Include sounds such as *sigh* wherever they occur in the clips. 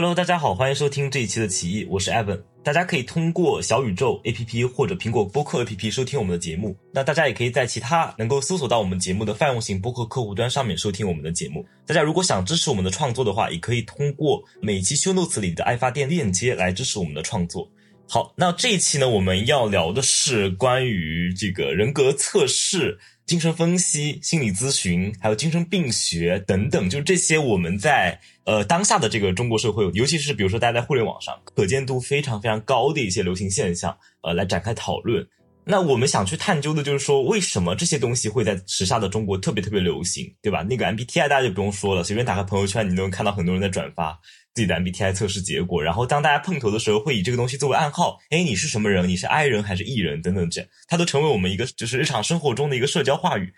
Hello，大家好，欢迎收听这一期的奇异，我是 Evan。大家可以通过小宇宙 APP 或者苹果播客 APP 收听我们的节目。那大家也可以在其他能够搜索到我们节目的泛用型播客客户端上面收听我们的节目。大家如果想支持我们的创作的话，也可以通过每期 show notes 里的爱发电链接来支持我们的创作。好，那这一期呢，我们要聊的是关于这个人格测试。精神分析、心理咨询，还有精神病学等等，就这些我们在呃当下的这个中国社会，尤其是比如说大家在互联网上可见度非常非常高的一些流行现象，呃，来展开讨论。那我们想去探究的就是说，为什么这些东西会在时下的中国特别特别流行，对吧？那个 MBTI 大家就不用说了，随便打开朋友圈，你都能看到很多人在转发。自己的 MBTI 测试结果，然后当大家碰头的时候，会以这个东西作为暗号。哎，你是什么人？你是 I 人还是 E 人？等等，这它都成为我们一个就是日常生活中的一个社交话语。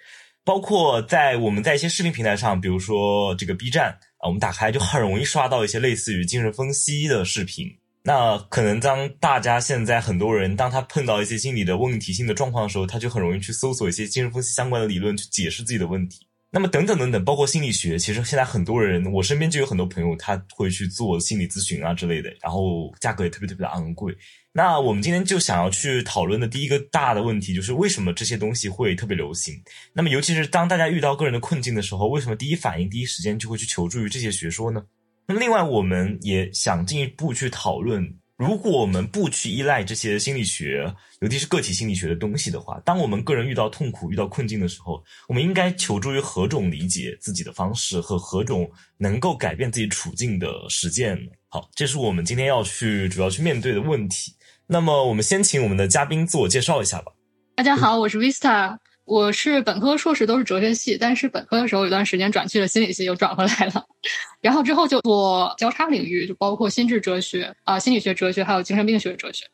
包括在我们在一些视频平台上，比如说这个 B 站啊，我们打开就很容易刷到一些类似于精神分析的视频。那可能当大家现在很多人当他碰到一些心理的问题性的状况的时候，他就很容易去搜索一些精神分析相关的理论去解释自己的问题。那么等等等等，包括心理学，其实现在很多人，我身边就有很多朋友，他会去做心理咨询啊之类的，然后价格也特别特别的昂贵。那我们今天就想要去讨论的第一个大的问题，就是为什么这些东西会特别流行？那么尤其是当大家遇到个人的困境的时候，为什么第一反应、第一时间就会去求助于这些学说呢？那么另外，我们也想进一步去讨论。如果我们不去依赖这些心理学，尤其是个体心理学的东西的话，当我们个人遇到痛苦、遇到困境的时候，我们应该求助于何种理解自己的方式和何种能够改变自己处境的实践呢？好，这是我们今天要去主要去面对的问题。那么，我们先请我们的嘉宾自我介绍一下吧。大家好，我是 Vista。我是本科、硕士都是哲学系，但是本科的时候有段时间转去了心理系，又转回来了。然后之后就做交叉领域，就包括心智哲学啊、心理学哲学，还有精神病学哲学。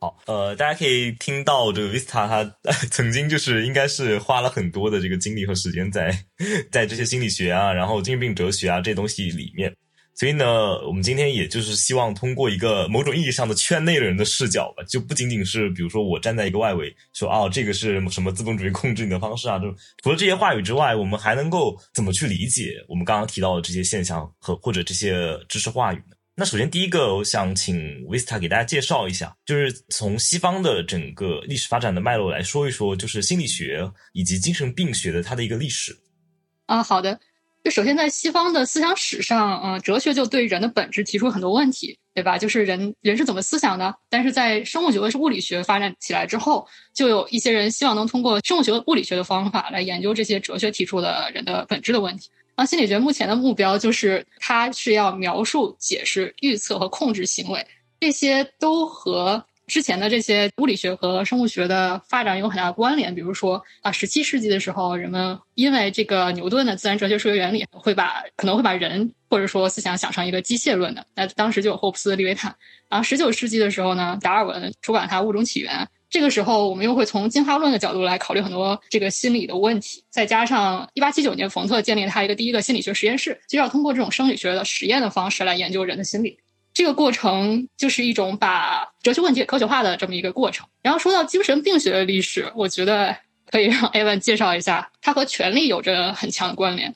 好，呃，大家可以听到这个 Vista 他 *laughs* 曾经就是应该是花了很多的这个精力和时间在 *laughs* 在这些心理学啊，然后精神病哲学啊这东西里面。所以呢，我们今天也就是希望通过一个某种意义上的圈内人的视角吧，就不仅仅是比如说我站在一个外围说啊，这个是什么资本主义控制你的方式啊，就除了这些话语之外，我们还能够怎么去理解我们刚刚提到的这些现象和或者这些知识话语呢？那首先第一个，我想请 Vista 给大家介绍一下，就是从西方的整个历史发展的脉络来说一说，就是心理学以及精神病学的它的一个历史。啊，好的。就首先在西方的思想史上，嗯，哲学就对人的本质提出很多问题，对吧？就是人人是怎么思想的？但是在生物学和物理学发展起来之后，就有一些人希望能通过生物学、物理学的方法来研究这些哲学提出的人的本质的问题。那心理学目前的目标就是，它是要描述、解释、预测和控制行为，这些都和。之前的这些物理学和生物学的发展有很大关联，比如说啊，十七世纪的时候，人们因为这个牛顿的自然哲学数学原理，会把可能会把人或者说思想想成一个机械论的。那当时就有霍布斯、利维坦。然后十九世纪的时候呢，达尔文出版他《物种起源》，这个时候我们又会从进化论的角度来考虑很多这个心理的问题。再加上一八七九年，冯特建立他一个第一个心理学实验室，就要通过这种生理学的实验的方式来研究人的心理。这个过程就是一种把哲学问题科学化的这么一个过程。然后说到精神病学的历史，我觉得可以让 Evan 介绍一下，它和权力有着很强的关联。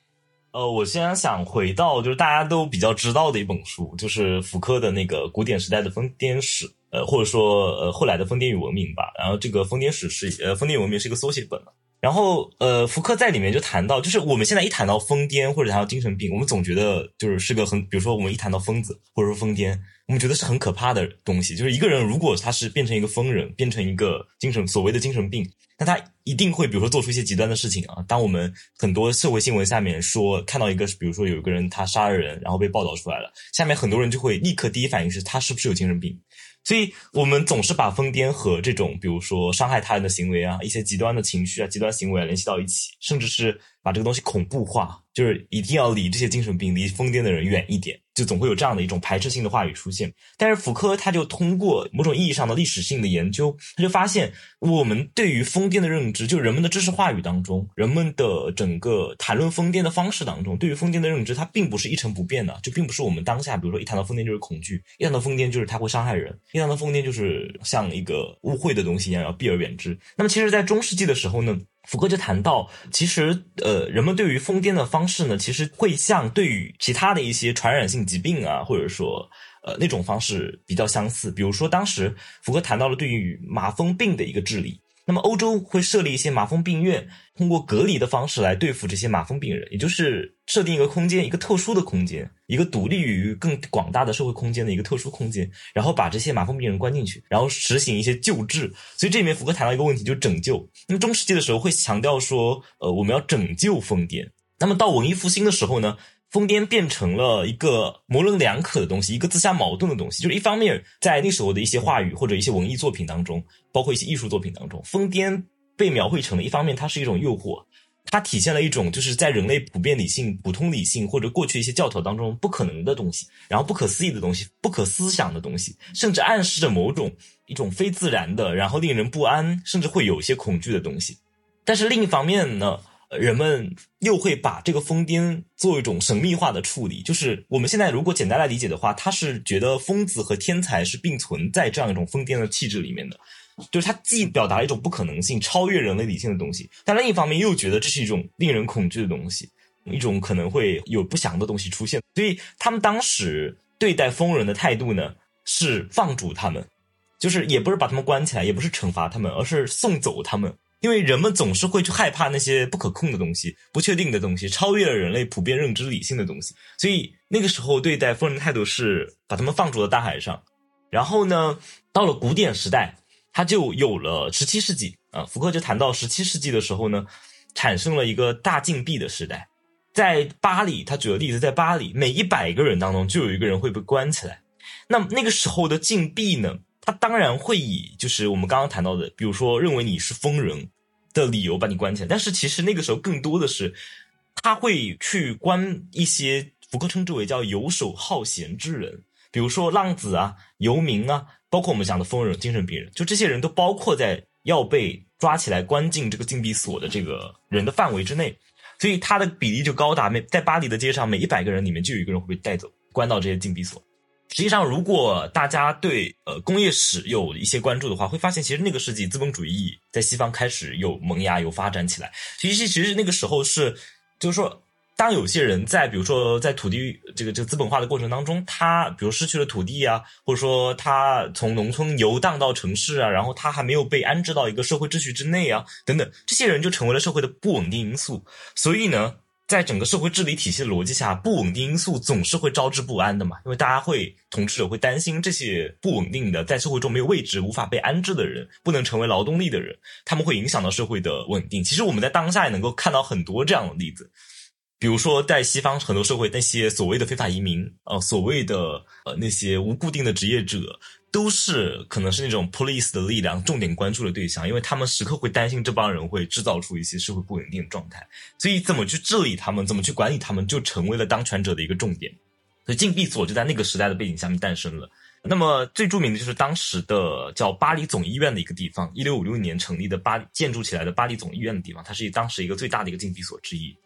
呃，我先想回到就是大家都比较知道的一本书，就是福柯的那个《古典时代的疯癫史》，呃，或者说呃后来的疯癫与文明吧。然后这个疯癫史是呃疯癫与文明是一个缩写本。然后，呃，福克在里面就谈到，就是我们现在一谈到疯癫或者谈到精神病，我们总觉得就是是个很，比如说我们一谈到疯子或者说疯癫，我们觉得是很可怕的东西。就是一个人如果他是变成一个疯人，变成一个精神所谓的精神病，那他一定会比如说做出一些极端的事情啊。当我们很多社会新闻下面说看到一个，比如说有一个人他杀了人，然后被报道出来了，下面很多人就会立刻第一反应是他是不是有精神病。所以我们总是把疯癫和这种，比如说伤害他人的行为啊，一些极端的情绪啊、极端行为啊联系到一起，甚至是把这个东西恐怖化，就是一定要离这些精神病、离疯癫的人远一点。就总会有这样的一种排斥性的话语出现，但是福柯他就通过某种意义上的历史性的研究，他就发现我们对于疯癫的认知，就人们的知识话语当中，人们的整个谈论疯癫的方式当中，对于疯癫的认知，它并不是一成不变的，就并不是我们当下，比如说一谈到疯癫就是恐惧，一谈到疯癫就是它会伤害人，一谈到疯癫就是像一个污秽的东西一样要避而远之。那么其实，在中世纪的时候呢？福哥就谈到，其实呃，人们对于疯癫的方式呢，其实会像对于其他的一些传染性疾病啊，或者说呃那种方式比较相似。比如说，当时福哥谈到了对于麻风病的一个治理。那么，欧洲会设立一些麻风病院，通过隔离的方式来对付这些麻风病人，也就是设定一个空间，一个特殊的空间，一个独立于更广大的社会空间的一个特殊空间，然后把这些麻风病人关进去，然后实行一些救治。所以这里面福柯谈到一个问题，就是拯救。那么中世纪的时候会强调说，呃，我们要拯救疯癫。那么到文艺复兴的时候呢？疯癫变成了一个模棱两可的东西，一个自相矛盾的东西。就是一方面，在那时候的一些话语或者一些文艺作品当中，包括一些艺术作品当中，疯癫被描绘成了一方面，它是一种诱惑，它体现了一种就是在人类普遍理性、普通理性或者过去一些教条当中不可能的东西，然后不可思议的东西、不可思想的东西，甚至暗示着某种一种非自然的，然后令人不安，甚至会有一些恐惧的东西。但是另一方面呢？人们又会把这个疯癫做一种神秘化的处理，就是我们现在如果简单来理解的话，他是觉得疯子和天才是并存在这样一种疯癫的气质里面的，就是他既表达了一种不可能性、超越人类理性的东西，但另一方面又觉得这是一种令人恐惧的东西，一种可能会有不祥的东西出现。所以他们当时对待疯人的态度呢，是放逐他们，就是也不是把他们关起来，也不是惩罚他们，而是送走他们。因为人们总是会去害怕那些不可控的东西、不确定的东西、超越了人类普遍认知理性的东西，所以那个时候对待疯人的态度是把他们放逐到大海上。然后呢，到了古典时代，他就有了十七世纪啊。福柯就谈到十七世纪的时候呢，产生了一个大禁闭的时代。在巴黎，他举个例子，在巴黎，每一百个人当中就有一个人会被关起来。那那个时候的禁闭呢？他当然会以就是我们刚刚谈到的，比如说认为你是疯人的理由把你关起来，但是其实那个时候更多的是他会去关一些福柯称之为叫游手好闲之人，比如说浪子啊、游民啊，包括我们讲的疯人、精神病人，就这些人都包括在要被抓起来关进这个禁闭所的这个人的范围之内，所以他的比例就高达每在巴黎的街上每一百个人里面就有一个人会被带走关到这些禁闭所。实际上，如果大家对呃工业史有一些关注的话，会发现其实那个世纪资本主义在西方开始有萌芽、有发展起来。其实，其实那个时候是，就是说，当有些人在比如说在土地这个这个资本化的过程当中，他比如失去了土地啊，或者说他从农村游荡到城市啊，然后他还没有被安置到一个社会秩序之内啊，等等，这些人就成为了社会的不稳定因素。所以呢。在整个社会治理体系的逻辑下，不稳定因素总是会招致不安的嘛？因为大家会，统治者会担心这些不稳定的，在社会中没有位置、无法被安置的人，不能成为劳动力的人，他们会影响到社会的稳定。其实我们在当下也能够看到很多这样的例子，比如说在西方很多社会，那些所谓的非法移民，呃，所谓的呃那些无固定的职业者。都是可能是那种 police 的力量重点关注的对象，因为他们时刻会担心这帮人会制造出一些社会不稳定的状态，所以怎么去治理他们，怎么去管理他们，就成为了当权者的一个重点。所以禁闭所就在那个时代的背景下面诞生了。那么最著名的就是当时的叫巴黎总医院的一个地方，一六五六年成立的巴建筑起来的巴黎总医院的地方，它是当时一个最大的一个禁闭所之一。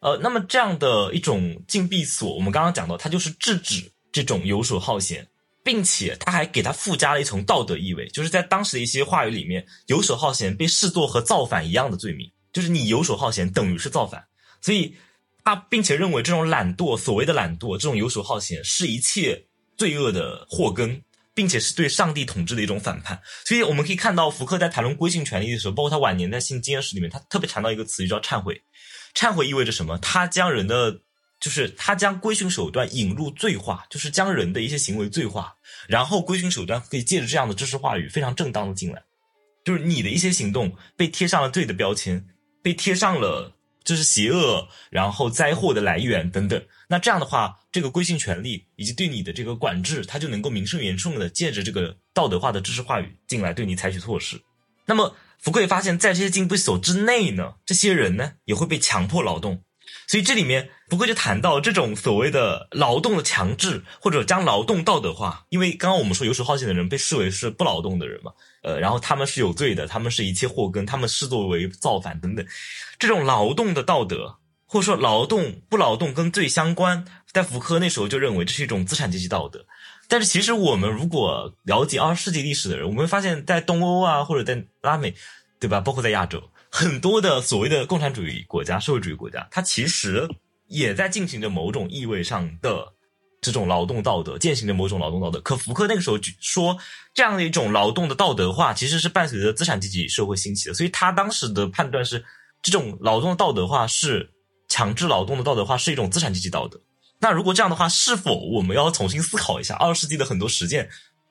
呃，那么这样的一种禁闭所，我们刚刚讲到，它就是制止这种游手好闲。并且他还给他附加了一层道德意味，就是在当时的一些话语里面，游手好闲被视作和造反一样的罪名，就是你游手好闲等于是造反，所以他并且认为这种懒惰，所谓的懒惰，这种游手好闲是一切罪恶的祸根，并且是对上帝统治的一种反叛。所以我们可以看到，福克在谈论规训权利的时候，包括他晚年在《性经验史》里面，他特别谈到一个词，就叫忏悔。忏悔意味着什么？他将人的。就是他将规训手段引入罪化，就是将人的一些行为罪化，然后规训手段可以借着这样的知识话语非常正当的进来，就是你的一些行动被贴上了罪的标签，被贴上了就是邪恶，然后灾祸的来源等等。那这样的话，这个规训权利以及对你的这个管制，它就能够名正言顺的借着这个道德化的知识话语进来对你采取措施。那么福贵发现，在这些禁闭所之内呢，这些人呢也会被强迫劳动。所以这里面不过就谈到这种所谓的劳动的强制，或者将劳动道德化。因为刚刚我们说游手好闲的人被视为是不劳动的人嘛，呃，然后他们是有罪的，他们是一切祸根，他们视作为造反等等。这种劳动的道德，或者说劳动不劳动跟罪相关，在福柯那时候就认为这是一种资产阶级道德。但是其实我们如果了解二十世纪历史的人，我们会发现，在东欧啊，或者在拉美，对吧？包括在亚洲。很多的所谓的共产主义国家、社会主义国家，它其实也在进行着某种意味上的这种劳动道德，践行着某种劳动道德。可福克那个时候就说，这样的一种劳动的道德化，其实是伴随着资产阶级社会兴起的。所以他当时的判断是，这种劳动的道德化是强制劳动的道德化，是一种资产阶级道德。那如果这样的话，是否我们要重新思考一下二十世纪的很多实践，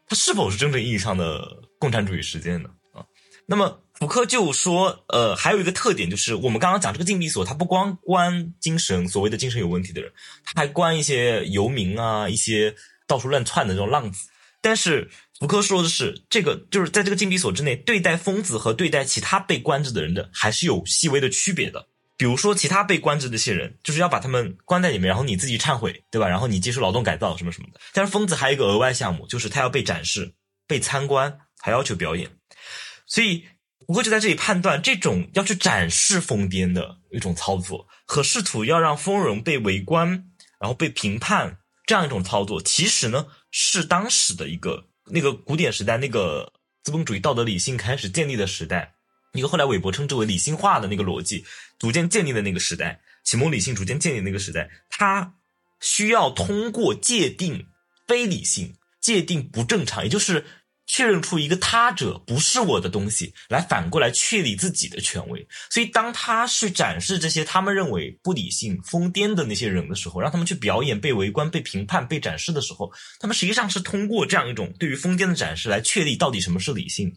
它是否是真正意义上的共产主义实践呢？啊，那么福柯就说，呃，还有一个特点就是，我们刚刚讲这个禁闭所，它不光关精神所谓的精神有问题的人，它还关一些游民啊，一些到处乱窜的这种浪子。但是福柯说的是，这个就是在这个禁闭所之内，对待疯子和对待其他被关着的人的，还是有细微的区别的。比如说，其他被关着的这些人，就是要把他们关在里面，然后你自己忏悔，对吧？然后你接受劳动改造什么什么的。但是疯子还有一个额外项目，就是他要被展示、被参观，还要求表演。所以，我会就在这里判断，这种要去展示疯癫的一种操作，和试图要让疯人被围观，然后被评判这样一种操作，其实呢是当时的一个那个古典时代，那个资本主义道德理性开始建立的时代。一个后来韦伯称之为理性化的那个逻辑逐渐建立的那个时代，启蒙理性逐渐建立那个时代，它需要通过界定非理性、界定不正常，也就是确认出一个他者不是我的东西，来反过来确立自己的权威。所以，当他去展示这些他们认为不理性、疯癫的那些人的时候，让他们去表演、被围观、被评判、被展示的时候，他们实际上是通过这样一种对于疯癫的展示来确立到底什么是理性。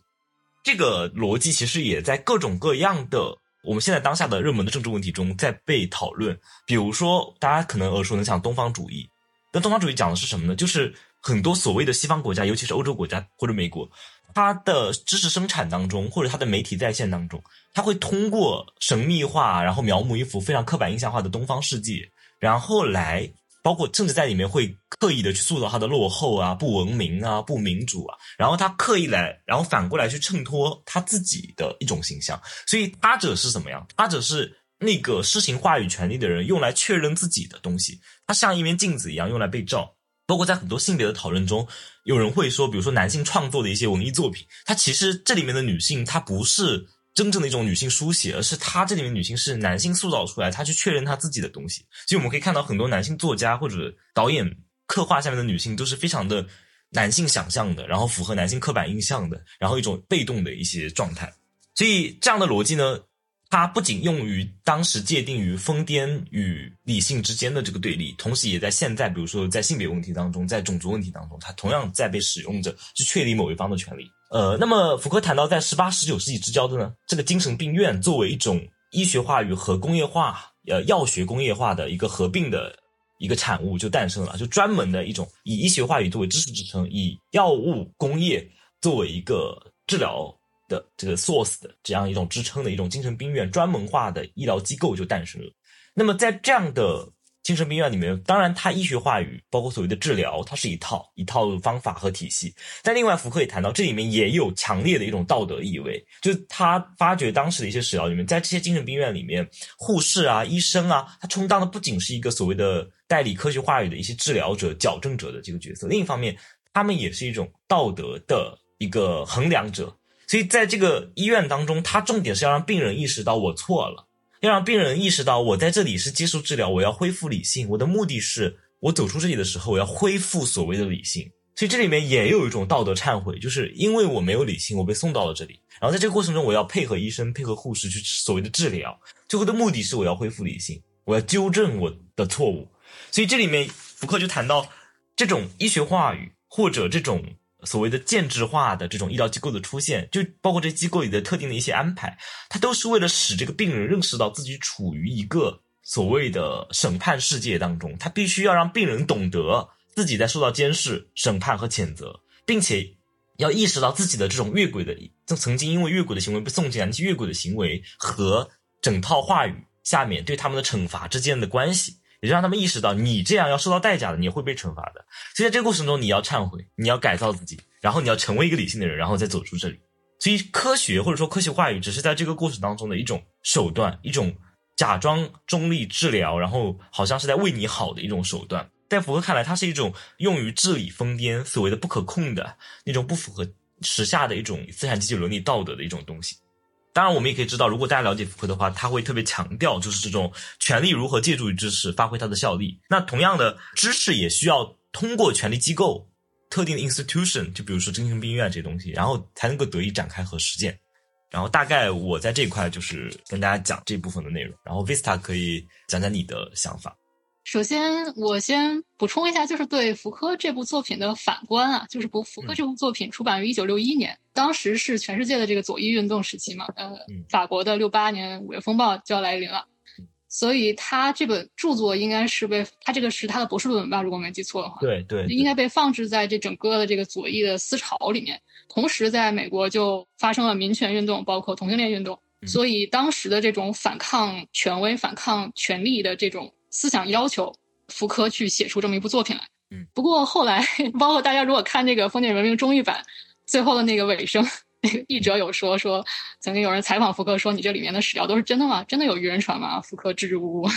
这个逻辑其实也在各种各样的我们现在当下的热门的政治问题中在被讨论。比如说，大家可能耳熟能详东方主义。那东方主义讲的是什么呢？就是很多所谓的西方国家，尤其是欧洲国家或者美国，它的知识生产当中或者它的媒体在线当中，它会通过神秘化，然后描摹一幅非常刻板印象化的东方世界，然后来。包括甚至在里面会刻意的去塑造他的落后啊、不文明啊、不民主啊，然后他刻意来，然后反过来去衬托他自己的一种形象。所以他者是什么样？他者是那个施行话语权力的人用来确认自己的东西。他像一面镜子一样用来被照。包括在很多性别的讨论中，有人会说，比如说男性创作的一些文艺作品，它其实这里面的女性她不是。真正的一种女性书写，而是她这里面女性是男性塑造出来，她去确认她自己的东西。所以我们可以看到很多男性作家或者导演刻画下面的女性都是非常的男性想象的，然后符合男性刻板印象的，然后一种被动的一些状态。所以这样的逻辑呢？它不仅用于当时界定于疯癫与理性之间的这个对立，同时也在现在，比如说在性别问题当中，在种族问题当中，它同样在被使用着去确立某一方的权利。呃，那么福柯谈到，在十八、十九世纪之交的呢，这个精神病院作为一种医学化与和工业化，呃，药学工业化的一个合并的一个产物就诞生了，就专门的一种以医学话语作为知识支撑，以药物工业作为一个治疗。的这个 source 的这样一种支撑的一种精神病院专门化的医疗机构就诞生了。那么在这样的精神病院里面，当然它医学话语，包括所谓的治疗，它是一套一套方法和体系。但另外，福克也谈到，这里面也有强烈的一种道德意味，就是他发觉当时的一些史料里面，在这些精神病院里面，护士啊、医生啊，他充当的不仅是一个所谓的代理科学话语的一些治疗者、矫正者的这个角色，另一方面，他们也是一种道德的一个衡量者。所以，在这个医院当中，他重点是要让病人意识到我错了，要让病人意识到我在这里是接受治疗，我要恢复理性。我的目的是我走出这里的时候，我要恢复所谓的理性。所以这里面也有一种道德忏悔，就是因为我没有理性，我被送到了这里。然后在这个过程中，我要配合医生、配合护士去所谓的治疗，最后的目的是我要恢复理性，我要纠正我的错误。所以这里面福克就谈到这种医学话语或者这种。所谓的建制化的这种医疗机构的出现，就包括这机构里的特定的一些安排，它都是为了使这个病人认识到自己处于一个所谓的审判世界当中，他必须要让病人懂得自己在受到监视、审判和谴责，并且要意识到自己的这种越轨的，曾经因为越轨的行为被送进来，那些越轨的行为和整套话语下面对他们的惩罚之间的关系。也就让他们意识到，你这样要受到代价的，你会被惩罚的。所以在这个过程中，你要忏悔，你要改造自己，然后你要成为一个理性的人，然后再走出这里。所以，科学或者说科学话语，只是在这个过程当中的一种手段，一种假装中立治疗，然后好像是在为你好的一种手段。在福克看来，它是一种用于治理疯癫、所谓的不可控的那种不符合时下的一种资产阶级伦理道德的一种东西。当然，我们也可以知道，如果大家了解福柯的话，他会特别强调就是这种权力如何借助于知识发挥它的效力。那同样的，知识也需要通过权力机构、特定的 institution，就比如说精神病院这些东西，然后才能够得以展开和实践。然后大概我在这一块就是跟大家讲这部分的内容，然后 Vista 可以讲讲你的想法。首先，我先补充一下，就是对福柯这部作品的反观啊，就是不，福柯这部作品出版于一九六一年，当时是全世界的这个左翼运动时期嘛，呃，法国的六八年五月风暴就要来临了，所以他这本著作应该是被他这个是他的博士论文吧，如果没记错的话，对对，应该被放置在这整个的这个左翼的思潮里面。同时，在美国就发生了民权运动，包括同性恋运动，所以当时的这种反抗权威、反抗权力的这种。思想要求福柯去写出这么一部作品来。嗯，不过后来，包括大家如果看这个《封建文明》中译版，最后的那个尾声，那个译者有说说，曾经有人采访福柯说：“你这里面的史料都是真的吗？真的有愚人船吗？”福柯支支吾吾。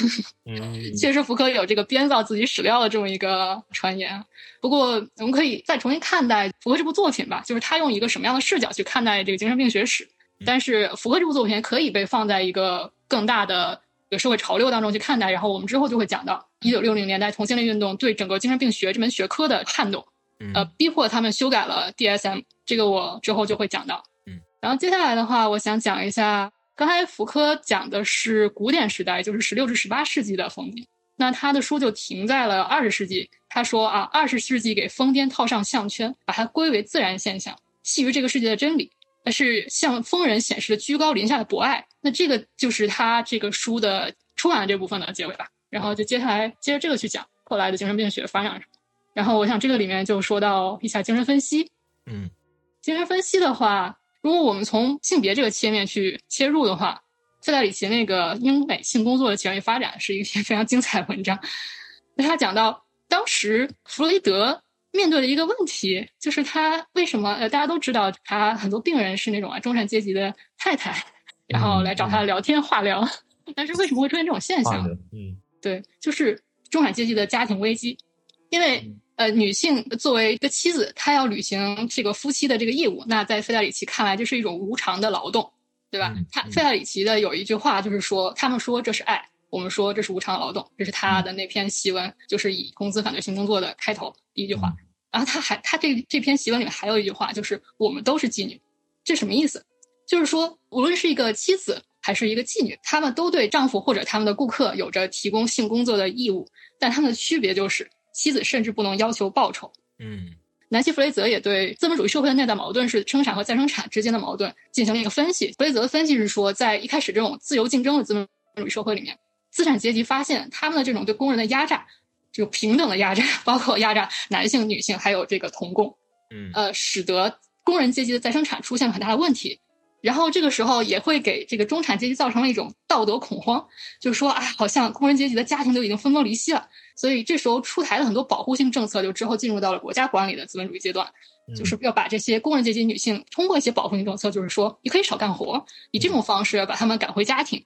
嗯，*laughs* 确实，福柯有这个编造自己史料的这么一个传言。不过，我们可以再重新看待福柯这部作品吧，就是他用一个什么样的视角去看待这个精神病学史。但是，福柯这部作品可以被放在一个更大的。社会潮流当中去看待，然后我们之后就会讲到一九六零年代同性恋运动对整个精神病学这门学科的撼动，呃，逼迫他们修改了 DSM，这个我之后就会讲到。嗯，然后接下来的话，我想讲一下，刚才福柯讲的是古典时代，就是十六至十八世纪的疯癫，那他的书就停在了二十世纪。他说啊，二十世纪给疯癫套上项圈，把它归为自然现象，系于这个世界的真理。那是向疯人显示了居高临下的博爱，那这个就是他这个书的出版的这部分的结尾吧。然后就接下来接着这个去讲后来的精神病学发展什么。然后我想这个里面就说到一下精神分析。嗯，精神分析的话，如果我们从性别这个切面去切入的话，费代里奇那个英美性工作的起源与发展是一篇 *laughs* 非常精彩的文章。那他讲到当时弗洛伊德。面对的一个问题就是他为什么呃大家都知道他很多病人是那种啊中产阶级的太太，然后来找他聊天化疗，*laughs* 但是为什么会出现这种现象？嗯，对，就是中产阶级的家庭危机，因为呃女性作为一个妻子，她要履行这个夫妻的这个义务，那在费代里奇看来这是一种无偿的劳动，对吧？他费代里奇的有一句话就是说，他们说这是爱，我们说这是无偿劳动，这是他的那篇檄文，就是以工资反对性工作的开头第一句话。然后他还他这这篇檄文里面还有一句话，就是我们都是妓女，这什么意思？就是说，无论是一个妻子还是一个妓女，她们都对丈夫或者他们的顾客有着提供性工作的义务，但他们的区别就是，妻子甚至不能要求报酬。嗯，南希·弗雷泽也对资本主义社会的内在矛盾是生产和再生产之间的矛盾进行了一个分析。弗雷泽的分析是说，在一开始这种自由竞争的资本主义社会里面，资产阶级发现他们的这种对工人的压榨。就平等的压榨，*laughs* 包括压榨男性、女性，还有这个童工，嗯，呃，使得工人阶级的再生产出现了很大的问题。然后这个时候也会给这个中产阶级造成了一种道德恐慌，就是说啊，好像工人阶级的家庭都已经分崩离析了。所以这时候出台了很多保护性政策，就之后进入到了国家管理的资本主义阶段，就是要把这些工人阶级女性通过一些保护性政策，就是说你可以少干活，以这种方式把他们赶回家庭。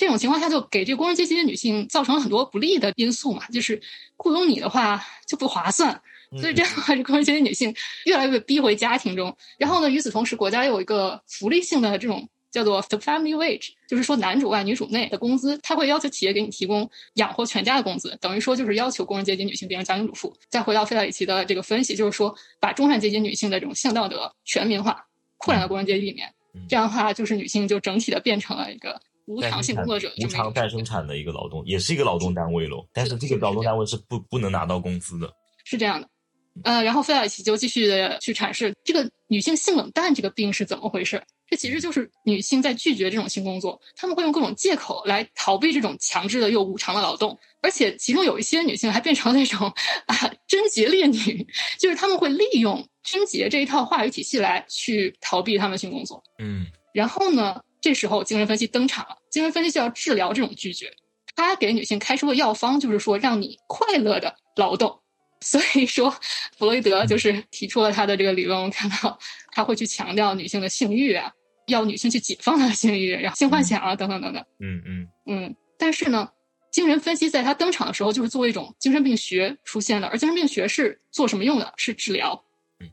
这种情况下，就给这个工人阶级的女性造成了很多不利的因素嘛，就是雇佣你的话就不划算，所以这样的话，这工人阶级女性越来越被逼回家庭中。然后呢，与此同时，国家有一个福利性的这种叫做 the family wage，就是说男主外女主内的工资，他会要求企业给你提供养活全家的工资，等于说就是要求工人阶级女性变成家庭主妇。再回到费德里奇的这个分析，就是说把中产阶级女性的这种性道德全民化，扩展到工人阶级里面，这样的话，就是女性就整体的变成了一个。无偿性工作者，无偿再生产的一个劳动，也是一个劳动单位喽。但是这个劳动单位是不不能拿到工资的。是这样的，呃，然后费尔奇就继续的去阐释这个女性性冷淡这个病是怎么回事。这其实就是女性在拒绝这种性工作，她们会用各种借口来逃避这种强制的又无偿的劳动。而且其中有一些女性还变成那种啊贞洁烈女，就是她们会利用贞洁这一套话语体系来去逃避她们性工作。嗯，然后呢？这时候，精神分析登场了。精神分析就要治疗这种拒绝。他给女性开出的药方就是说，让你快乐的劳动。所以说，弗洛伊德就是提出了他的这个理论。我们看到他会去强调女性的性欲啊，要女性去解放她的性欲，然后性幻想啊，等等等等。嗯嗯嗯。但是呢，精神分析在他登场的时候，就是作为一种精神病学出现的。而精神病学是做什么用的？是治疗。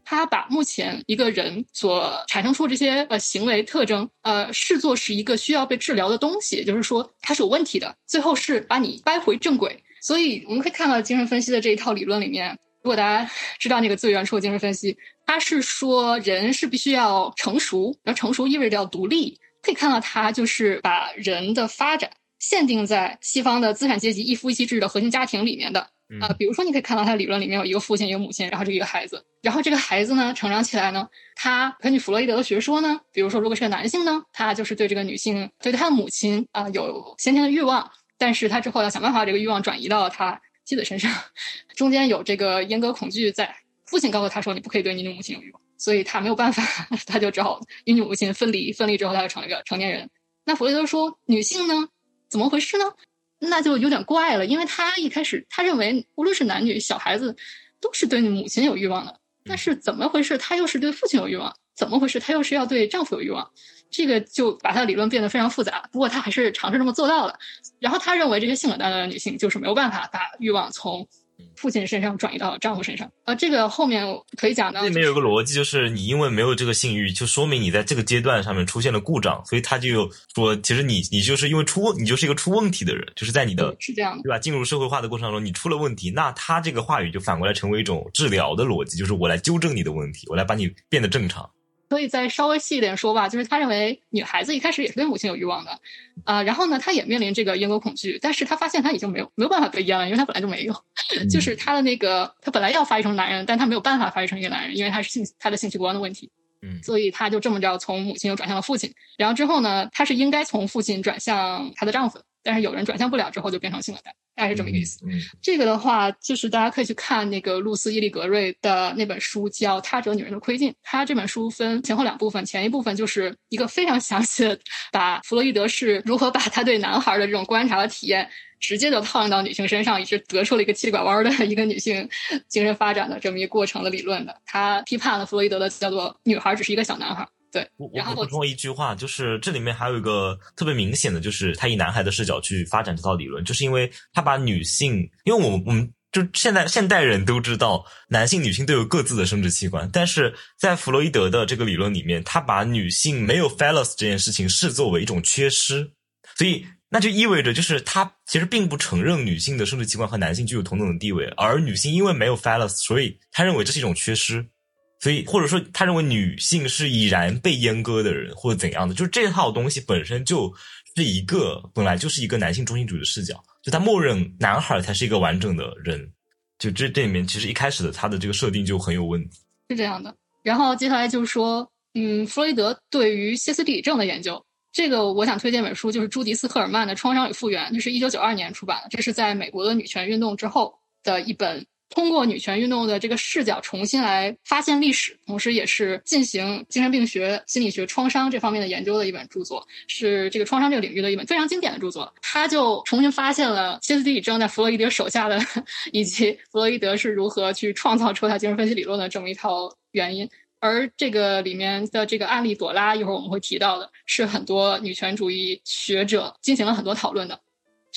他把目前一个人所产生出这些呃行为特征，呃视作是一个需要被治疗的东西，也就是说它是有问题的。最后是把你掰回正轨。所以我们可以看到精神分析的这一套理论里面，如果大家知道那个最原初的精神分析，它是说人是必须要成熟，而成熟意味着要独立。可以看到，它就是把人的发展限定在西方的资产阶级一夫一妻制的核心家庭里面的。啊，比如说，你可以看到他理论里面有一个父亲，一个母亲，然后这一个孩子，然后这个孩子呢成长起来呢，他根据弗洛伊德的学说呢，比如说，如果是个男性呢，他就是对这个女性，对他的母亲啊有先天的欲望，但是他之后要想办法把这个欲望转移到他妻子身上，*laughs* 中间有这个阉割恐惧在。父亲告诉他说，你不可以对你的母亲有欲望，所以他没有办法，*laughs* 他就只好与女母亲分离，分离之后他就成了一个成年人。那弗洛伊德说，女性呢，怎么回事呢？那就有点怪了，因为他一开始他认为，无论是男女小孩子，都是对母亲有欲望的。但是怎么回事？他又是对父亲有欲望？怎么回事？他又是要对丈夫有欲望？这个就把他的理论变得非常复杂。不过他还是尝试这么做到了。然后他认为这些性冷淡的女性就是没有办法把欲望从。父亲身上转移到丈夫身上，呃，这个后面可以讲到。这里面有个逻辑，就是你因为没有这个性欲，就说明你在这个阶段上面出现了故障，所以他就说，其实你你就是因为出问，你就是一个出问题的人，就是在你的是这样的，对吧？进入社会化的过程当中，你出了问题，那他这个话语就反过来成为一种治疗的逻辑，就是我来纠正你的问题，我来把你变得正常。所以再稍微细一点说吧，就是他认为女孩子一开始也是对母亲有欲望的，啊，然后呢，他也面临这个阉割恐惧，但是他发现他已经没有没有办法被阉了，因为他本来就没有，就是他的那个他本来要发育成男人，但他没有办法发育成一个男人，因为他是性他的性器官的问题，嗯，所以他就这么着从母亲又转向了父亲，然后之后呢，他是应该从父亲转向他的丈夫，但是有人转向不了之后就变成性冷淡。大概是这么一个意思。这个的话，就是大家可以去看那个露丝·伊利格瑞的那本书，叫《他者女人的窥镜》。他这本书分前后两部分，前一部分就是一个非常详细的，把弗洛伊德是如何把他对男孩的这种观察和体验，直接就套用到女性身上，以致得出了一个七里拐弯的一个女性精神发展的这么一个过程的理论的。他批判了弗洛伊德的叫做“女孩只是一个小男孩”。对，我我补充一句话，就是这里面还有一个特别明显的，就是他以男孩的视角去发展这套理论，就是因为他把女性，因为我们我们就现在现代人都知道，男性女性都有各自的生殖器官，但是在弗洛伊德的这个理论里面，他把女性没有 phallus 这件事情视作为一种缺失，所以那就意味着就是他其实并不承认女性的生殖器官和男性具有同等的地位，而女性因为没有 phallus，所以他认为这是一种缺失。所以，或者说，他认为女性是已然被阉割的人，或者怎样的，就是这套东西本身就是一个本来就是一个男性中心主义的视角，就他默认男孩才是一个完整的人，就这这里面其实一开始的他的这个设定就很有问题，是这样的。然后接下来就是说，嗯，弗洛伊德对于歇斯底里症的研究，这个我想推荐本书，就是朱迪斯·赫尔曼的《创伤与复原》，这是一九九二年出版的，这是在美国的女权运动之后的一本。通过女权运动的这个视角重新来发现历史，同时也是进行精神病学、心理学、创伤这方面的研究的一本著作，是这个创伤这个领域的一本非常经典的著作。他就重新发现了歇斯底里症在弗洛伊德手下的，以及弗洛伊德是如何去创造出他精神分析理论的这么一套原因。而这个里面的这个案例朵拉，一会儿我们会提到的，是很多女权主义学者进行了很多讨论的。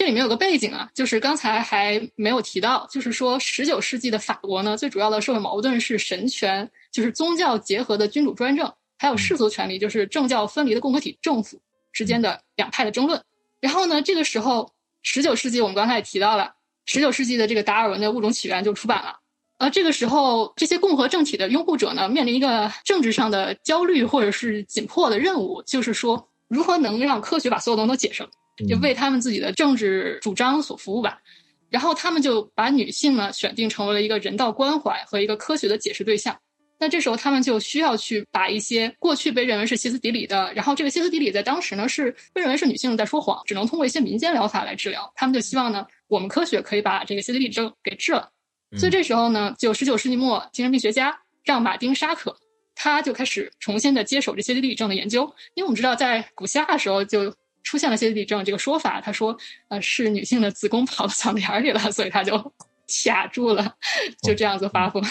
这里面有个背景啊，就是刚才还没有提到，就是说十九世纪的法国呢，最主要的社会矛盾是神权，就是宗教结合的君主专政，还有世俗权利，就是政教分离的共和体政府之间的两派的争论。然后呢，这个时候十九世纪我们刚才也提到了，十九世纪的这个达尔文的物种起源就出版了。呃，这个时候这些共和政体的拥护者呢，面临一个政治上的焦虑或者是紧迫的任务，就是说如何能让科学把所有东西都解释了。就为他们自己的政治主张所服务吧，然后他们就把女性呢选定成为了一个人道关怀和一个科学的解释对象。那这时候他们就需要去把一些过去被认为是歇斯底里的，然后这个歇斯底里在当时呢是被认为是女性在说谎，只能通过一些民间疗法来治疗。他们就希望呢，我们科学可以把这个歇斯底里症给治了。所以这时候呢，就十九世纪末，精神病学家让马丁沙可，他就开始重新的接手这歇斯底里症的研究。因为我们知道，在古希腊的时候就。出现了歇斯底里症这个说法，他说，呃，是女性的子宫跑到嗓子眼里了，所以他就 *laughs* 卡住了，就这样子发疯。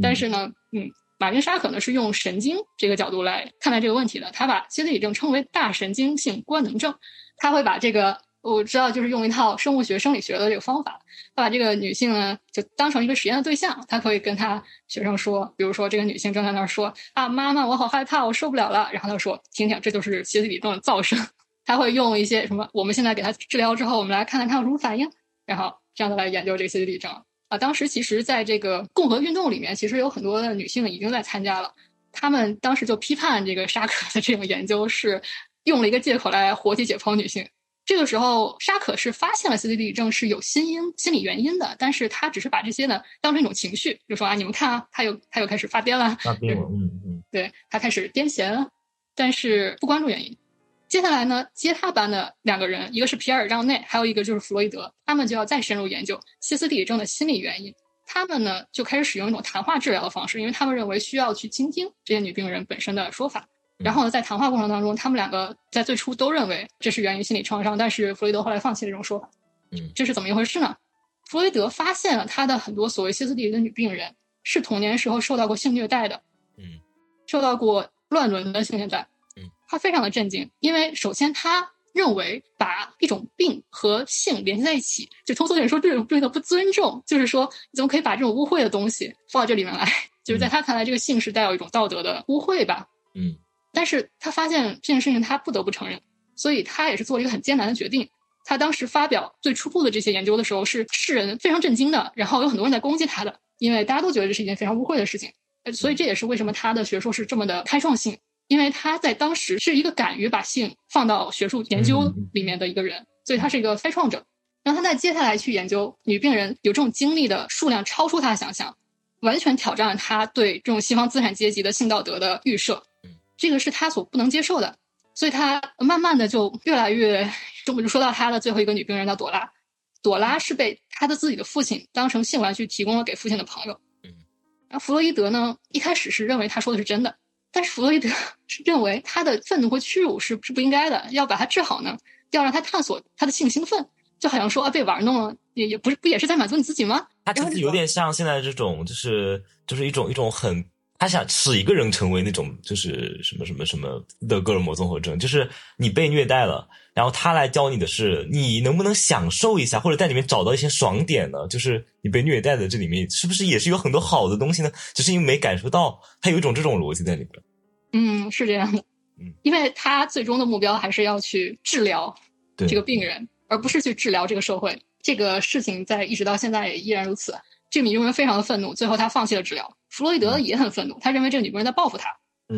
但是呢，嗯，马丁沙可呢是用神经这个角度来看待这个问题的，他把歇斯底里症称为大神经性官能症，他会把这个我知道，就是用一套生物学、生理学的这个方法，他把这个女性呢就当成一个实验的对象，他可以跟他学生说，比如说这个女性正在那儿说啊，妈妈，我好害怕，我受不了了。然后他说，听听，这就是歇斯底里症的噪声。他会用一些什么？我们现在给他治疗之后，我们来看看他有什么反应，然后这样的来研究这个歇斯底里症啊。当时其实在这个共和运动里面，其实有很多的女性已经在参加了，他们当时就批判这个沙可的这种研究是用了一个借口来活体解剖女性。这个时候，沙可是发现了 D D 症是有心因、心理原因的，但是他只是把这些呢当成一种情绪，就说啊，你们看啊，他又他又开始发癫了，发癫了，嗯嗯，对他开始癫痫了，但是不关注原因。接下来呢，接他班的两个人，一个是皮埃尔让内，还有一个就是弗洛伊德，他们就要再深入研究歇斯底里症的心理原因。他们呢就开始使用一种谈话治疗的方式，因为他们认为需要去倾听这些女病人本身的说法。然后呢，在谈话过程当中，他们两个在最初都认为这是源于心理创伤，但是弗洛伊德后来放弃了这种说法。嗯，这是怎么一回事呢？弗洛伊德发现了他的很多所谓歇斯底里的女病人是童年时候受到过性虐待的，嗯，受到过乱伦的性虐待。嗯，他非常的震惊，因为首先他认为把一种病和性联系在一起，就通俗点说，这种对的不尊重，就是说你怎么可以把这种污秽的东西放到这里面来？*laughs* 就是在他看来，这个性是带有一种道德的污秽吧？嗯。但是他发现这件事情，他不得不承认，所以他也是做了一个很艰难的决定。他当时发表最初步的这些研究的时候，是世人非常震惊的，然后有很多人在攻击他的，因为大家都觉得这是一件非常污秽的事情。所以这也是为什么他的学说是这么的开创性，因为他在当时是一个敢于把性放到学术研究里面的一个人，所以他是一个开创者。然后他在接下来去研究女病人有这种经历的数量超出他的想象，完全挑战了他对这种西方资产阶级的性道德的预设。这个是他所不能接受的，所以他慢慢的就越来越，就就说到他的最后一个女病人叫朵拉，朵拉是被他的自己的父亲当成性玩具提供了给父亲的朋友。嗯，然后弗洛伊德呢，一开始是认为他说的是真的，但是弗洛伊德 *laughs* 是认为他的愤怒和屈辱是是不应该的，要把他治好呢，要让他探索他的性兴奋，就好像说啊被玩弄了，也也不是不也是在满足你自己吗？他真的有点像现在这种，就是就是一种一种很。他想使一个人成为那种就是什么什么什么的戈尔摩综合症，就是你被虐待了，然后他来教你的是你能不能享受一下，或者在里面找到一些爽点呢？就是你被虐待的这里面是不是也是有很多好的东西呢？只是因为没感受到，他有一种这种逻辑在里边。嗯，是这样的。嗯，因为他最终的目标还是要去治疗这个病人，而不是去治疗这个社会。这个事情在一直到现在也依然如此。这个女病人非常的愤怒，最后他放弃了治疗。弗洛伊德也很愤怒，他认为这个女病人在报复他，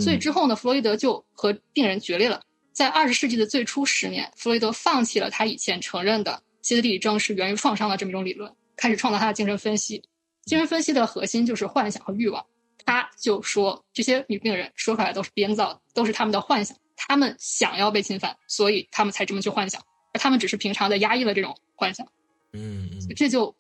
所以之后呢，弗洛伊德就和病人决裂了。在二十世纪的最初十年，弗洛伊德放弃了他以前承认的歇斯底里症是源于创伤的这么一种理论，开始创造他的精神分析。精神分析的核心就是幻想和欲望。他就说这些女病人说出来都是编造的，都是他们的幻想，他们想要被侵犯，所以他们才这么去幻想，而他们只是平常的压抑了这种幻想。嗯嗯，这就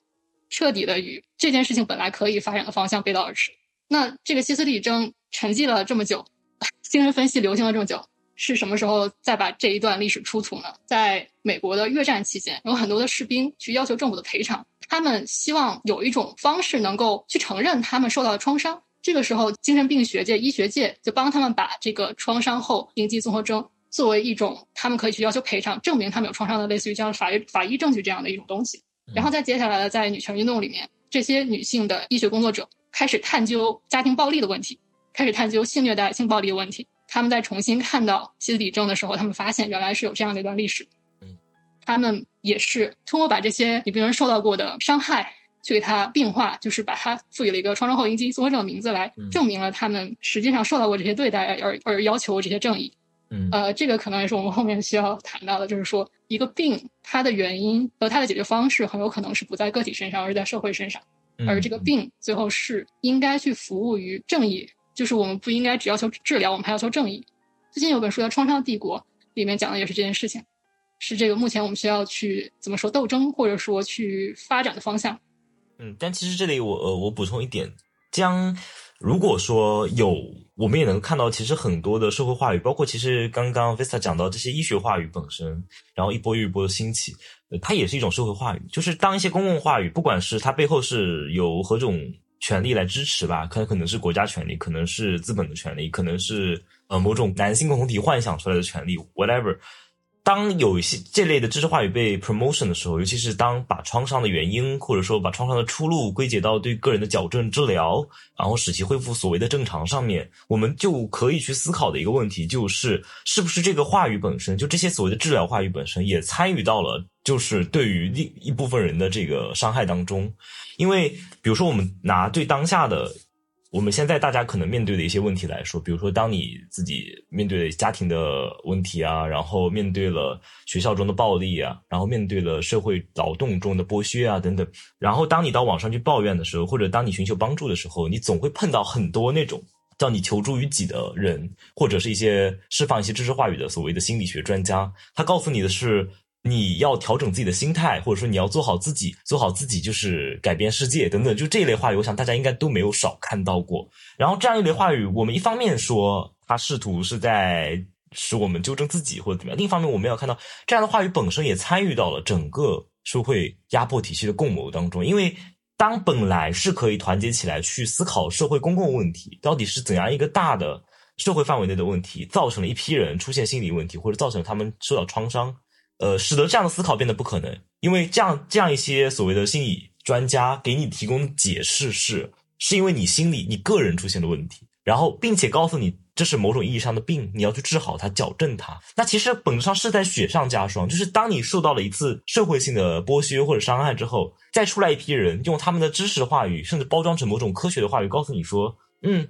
彻底的与这件事情本来可以发展的方向背道而驰。那这个歇斯底里症沉寂了这么久，*laughs* 精神分析流行了这么久，是什么时候再把这一段历史出土呢？在美国的越战期间，有很多的士兵去要求政府的赔偿，他们希望有一种方式能够去承认他们受到的创伤。这个时候，精神病学界、医学界就帮他们把这个创伤后应激综合征作为一种他们可以去要求赔偿、证明他们有创伤的，类似于这样法律法医证据这样的一种东西。然后再接下来的，在女权运动里面，这些女性的医学工作者。开始探究家庭暴力的问题，开始探究性虐待、性暴力的问题。他们在重新看到歇斯底里症的时候，他们发现原来是有这样的一段历史。嗯，他们也是通过把这些女病人受到过的伤害去给他病化，就是把它赋予了一个创伤后应激综合症的名字，来证明了他们实际上受到过这些对待，而而要求这些正义。嗯，呃，这个可能也是我们后面需要谈到的，就是说一个病它的原因和它的解决方式很有可能是不在个体身上，而是在社会身上。而这个病最后是应该去服务于正义，就是我们不应该只要求治疗，我们还要求正义。最近有本书叫《创伤帝国》，里面讲的也是这件事情，是这个目前我们需要去怎么说斗争，或者说去发展的方向。嗯，但其实这里我呃我补充一点，将如果说有，我们也能看到，其实很多的社会话语，包括其实刚刚 Vista 讲到这些医学话语本身，然后一波又一波的兴起。它也是一种社会话语，就是当一些公共话语，不管是它背后是有何种权利来支持吧，可能可能是国家权利，可能是资本的权利，可能是呃某种男性共同体幻想出来的权利，whatever。当有一些这类的知识话语被 promotion 的时候，尤其是当把创伤的原因或者说把创伤的出路归结到对个人的矫正治疗，然后使其恢复所谓的正常上面，我们就可以去思考的一个问题就是，是不是这个话语本身就这些所谓的治疗话语本身也参与到了，就是对于另一部分人的这个伤害当中，因为比如说我们拿对当下的。我们现在大家可能面对的一些问题来说，比如说，当你自己面对家庭的问题啊，然后面对了学校中的暴力啊，然后面对了社会劳动中的剥削啊等等，然后当你到网上去抱怨的时候，或者当你寻求帮助的时候，你总会碰到很多那种叫你求助于己的人，或者是一些释放一些知识话语的所谓的心理学专家，他告诉你的是。你要调整自己的心态，或者说你要做好自己，做好自己就是改变世界等等，就这一类话语，我想大家应该都没有少看到过。然后这样一类话语，我们一方面说他试图是在使我们纠正自己或者怎么样，另一方面我们要看到这样的话语本身也参与到了整个社会压迫体系的共谋当中。因为当本来是可以团结起来去思考社会公共问题到底是怎样一个大的社会范围内的问题，造成了一批人出现心理问题，或者造成他们受到创伤。呃，使得这样的思考变得不可能，因为这样这样一些所谓的心理专家给你提供的解释是，是因为你心里你个人出现的问题，然后并且告诉你这是某种意义上的病，你要去治好它，矫正它。那其实本质上是在雪上加霜，就是当你受到了一次社会性的剥削或者伤害之后，再出来一批人用他们的知识话语，甚至包装成某种科学的话语，告诉你说，嗯。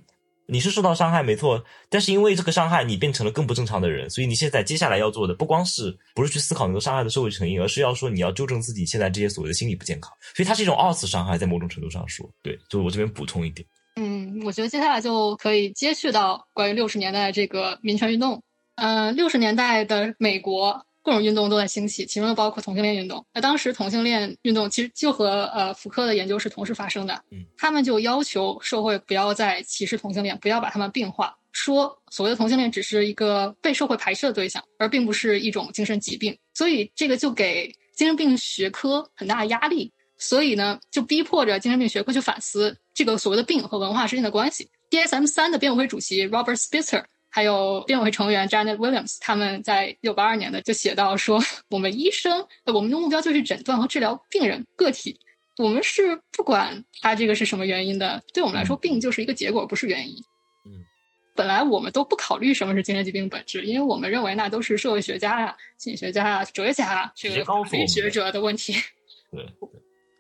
你是受到伤害没错，但是因为这个伤害，你变成了更不正常的人，所以你现在接下来要做的不光是不是去思考那个伤害的社会成因，而是要说你要纠正自己现在这些所谓的心理不健康，所以它是一种二次伤害，在某种程度上说，对，就我这边补充一点。嗯，我觉得接下来就可以接续到关于六十年代这个民权运动。嗯，六十年代的美国。各种运动都在兴起，其中又包括同性恋运动。那当时同性恋运动其实就和呃福柯的研究是同时发生的。嗯，他们就要求社会不要再歧视同性恋，不要把他们病化，说所谓的同性恋只是一个被社会排斥的对象，而并不是一种精神疾病。所以这个就给精神病学科很大的压力。所以呢，就逼迫着精神病学科去反思这个所谓的病和文化之间的关系。DSM 三的编委会主席 Robert Spitzer。还有编委会成员 Janet Williams，他们在一九八二年的就写到说，我们医生，我们的目标就是诊断和治疗病人个体，我们是不管他这个是什么原因的，对我们来说，病就是一个结果，不是原因。嗯，本来我们都不考虑什么是精神疾病本质，因为我们认为那都是社会学家呀、心理学家呀、哲学家这个法律学者的问题。*laughs* 对，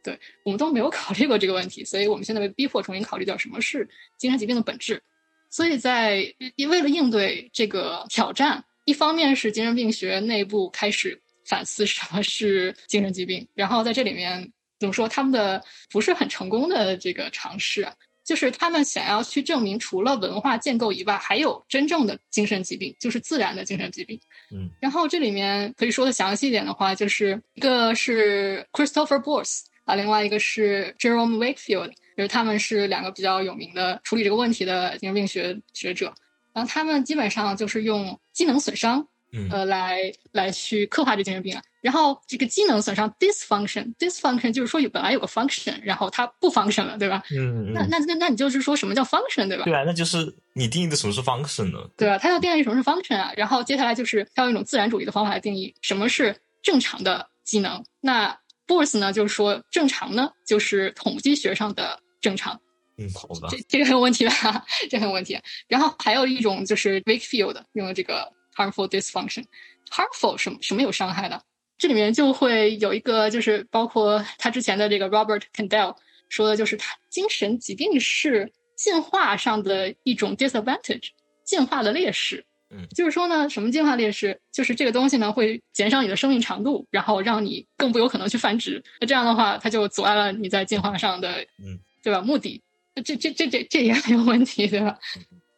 对，我们都没有考虑过这个问题，所以我们现在被逼迫重新考虑掉什么是精神疾病的本质。所以在为了应对这个挑战，一方面是精神病学内部开始反思什么是精神疾病，然后在这里面怎么说他们的不是很成功的这个尝试啊，就是他们想要去证明除了文化建构以外，还有真正的精神疾病，就是自然的精神疾病。嗯，然后这里面可以说的详细一点的话，就是一个是 Christopher b o r s 啊，另外一个是 Jerome Wakefield。就是他们是两个比较有名的处理这个问题的精神病学学者，然后他们基本上就是用机能损伤，呃，来来去刻画这精神病啊。然后这个机能损伤 dysfunction，dysfunction 就是说有本来有个 function，然后它不 function 了，对吧？嗯嗯。那那那那你就是说什么叫 function，对吧？对啊，那就是你定义的什么是 function 呢？对啊？他要定义什么是 function 啊？然后接下来就是他用一种自然主义的方法来定义什么是正常的机能。那 Boris 呢，就是说正常呢，就是统计学上的。正常，嗯，好吧，这这个很有问题吧？这很有问题。然后还有一种就是 Wakefield 用的这个 harmful dysfunction，harmful 什么什么有伤害的？这里面就会有一个就是包括他之前的这个 Robert Candell 说的就是他精神疾病是进化上的一种 disadvantage，进化的劣势。嗯，就是说呢，什么进化劣势？就是这个东西呢会减少你的生命长度，然后让你更不有可能去繁殖。那这样的话，它就阻碍了你在进化上的嗯。对吧？目的，这这这这这也很有问题，对吧？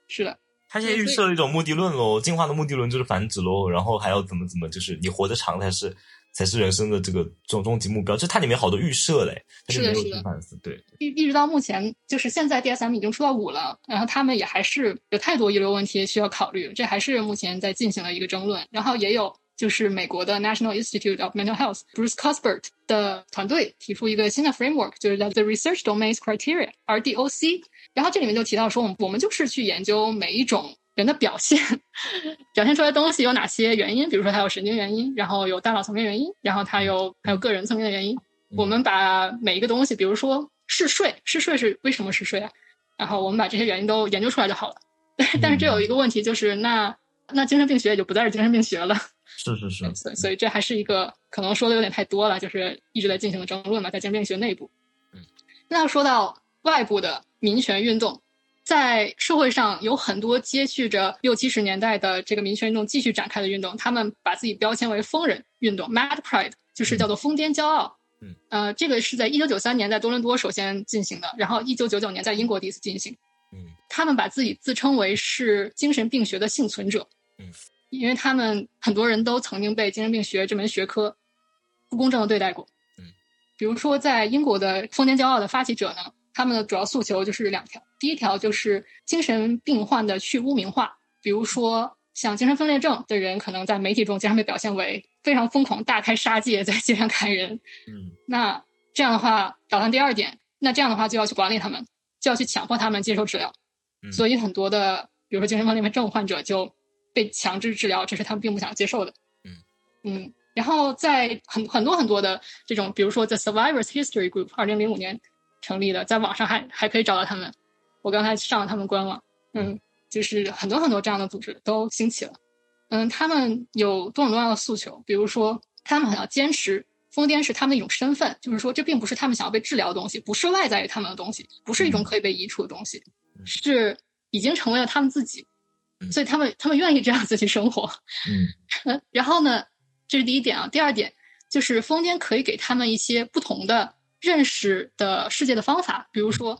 是的，他现在预设了一种目的论喽，进化的目的论就是繁殖喽，然后还要怎么怎么，就是你活得长才是才是人生的这个终终极目标，就它里面好多预设嘞，是的，是的，对，一一直到目前，就是现在 DSM 已经出到五了，然后他们也还是有太多遗留问题需要考虑，这还是目前在进行的一个争论，然后也有。就是美国的 National Institute of Mental Health Bruce Cuthbert 的团队提出一个新的 framework，就是叫 The Research Domains Criteria（RDOC）。然后这里面就提到说，我们我们就是去研究每一种人的表现 *laughs* 表现出来的东西有哪些原因，比如说它有神经原因，然后有大脑层面原因，然后它有还有个人层面的原因。我们把每一个东西，比如说嗜睡，嗜睡是为什么嗜睡啊？然后我们把这些原因都研究出来就好了。但是这有一个问题，就是那那精神病学也就不再是精神病学了。是是是，所以所以这还是一个可能说的有点太多了，就是一直在进行的争论嘛，在精神病学内部。嗯，那要说到外部的民权运动，在社会上有很多接续着六七十年代的这个民权运动继续展开的运动，他们把自己标签为疯人运动 （Mad Pride），就是叫做疯癫骄傲。嗯，呃，这个是在一九九三年在多伦多首先进行的，然后一九九九年在英国第一次进行。嗯，他们把自己自称为是精神病学的幸存者。嗯，因为他们很多人都曾经被精神病学这门学科不公正的对待过。嗯，比如说在英国的疯癫骄傲的发起者呢，他们的主要诉求就是两条：第一条就是精神病患的去污名化，比如说像精神分裂症的人，可能在媒体中经常被表现为非常疯狂、大开杀戒，在街上砍人。嗯，那这样的话，导向第二点，那这样的话就要去管理他们，就要去强迫他们接受治疗。嗯所以很多的，比如说精神分裂症患者就被强制治疗，这是他们并不想接受的。嗯嗯，然后在很很多很多的这种，比如说 The Survivors History Group，二零零五年成立的，在网上还还可以找到他们。我刚才上了他们官网，嗯，就是很多很多这样的组织都兴起了。嗯，他们有多种多样的诉求，比如说他们很要坚持疯癫是他们的一种身份，就是说这并不是他们想要被治疗的东西，不是外在于他们的东西，不是一种可以被移除的东西，嗯是已经成为了他们自己，嗯所以他们他们愿意这样子去生活。嗯 *laughs* 然后呢，这是第一点啊。第二点就是疯癫可以给他们一些不同的认识的世界的方法，比如说，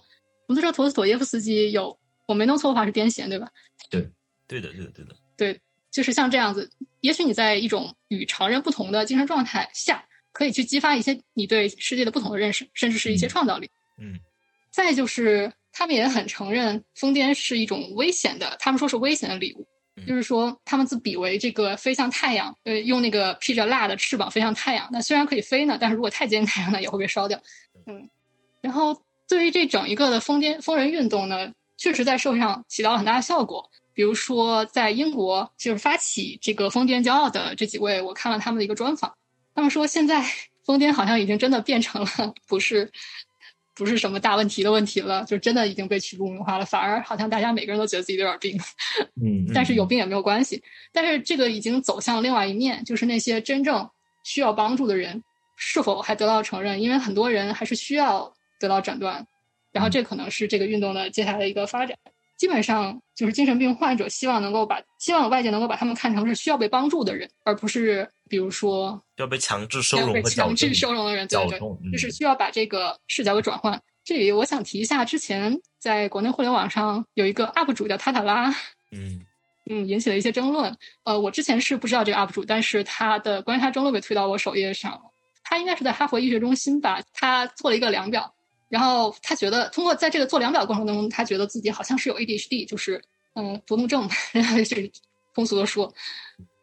我们都知道陀思妥耶夫斯基有，我没弄错的话是癫痫，对吧？对对的，对的，对的。对，就是像这样子。也许你在一种与常人不同的精神状态下，可以去激发一些你对世界的不同的认识，甚至是一些嗯创造力。嗯再就是，他们也很承认疯癫是一种危险的，他们说是危险的礼物，嗯就是说他们自比为这个飞向太阳，呃，用那个披着蜡的翅膀飞向太阳。那虽然可以飞呢，但是如果太接近太阳呢，也会被烧掉。嗯，然后对于这整一个的疯癫疯人运动呢，确实在社会上起到了很大的效果。比如说，在英国就是发起这个疯癫骄傲的这几位，我看了他们的一个专访，他们说现在 *laughs* 疯癫好像已经真的变成了 *laughs* 不是不是什么大问题的问题了，就真的已经被去污名化了，反而好像大家每个人都觉得自己有点病，嗯，*laughs* 但是有病也没有关系。但是这个已经走向另外一面，就是那些真正需要帮助的人是否还得到承认？因为很多人还是需要得到诊断，然后这可能是这个运动的接下来的一个发展。基本上就是精神病患者希望能够把希望外界能够把他们看成是需要被帮助的人，而不是比如说要被强制收容被和矫强制。收容的人，对对就是需要把这个视角给转换。这里我想提一下，之前在国内互联网上有一个 UP 主叫塔塔拉，嗯嗯，引起了一些争论。呃，我之前是不知道这个 UP 主，但是他的关于他争论被推到我首页上了。他应该是在哈佛医学中心吧，他做了一个量表，然后他觉得通过在这个做量表过程当中，他觉得自己好像是有 ADHD，就是嗯多动症，这 *laughs* 通俗的说，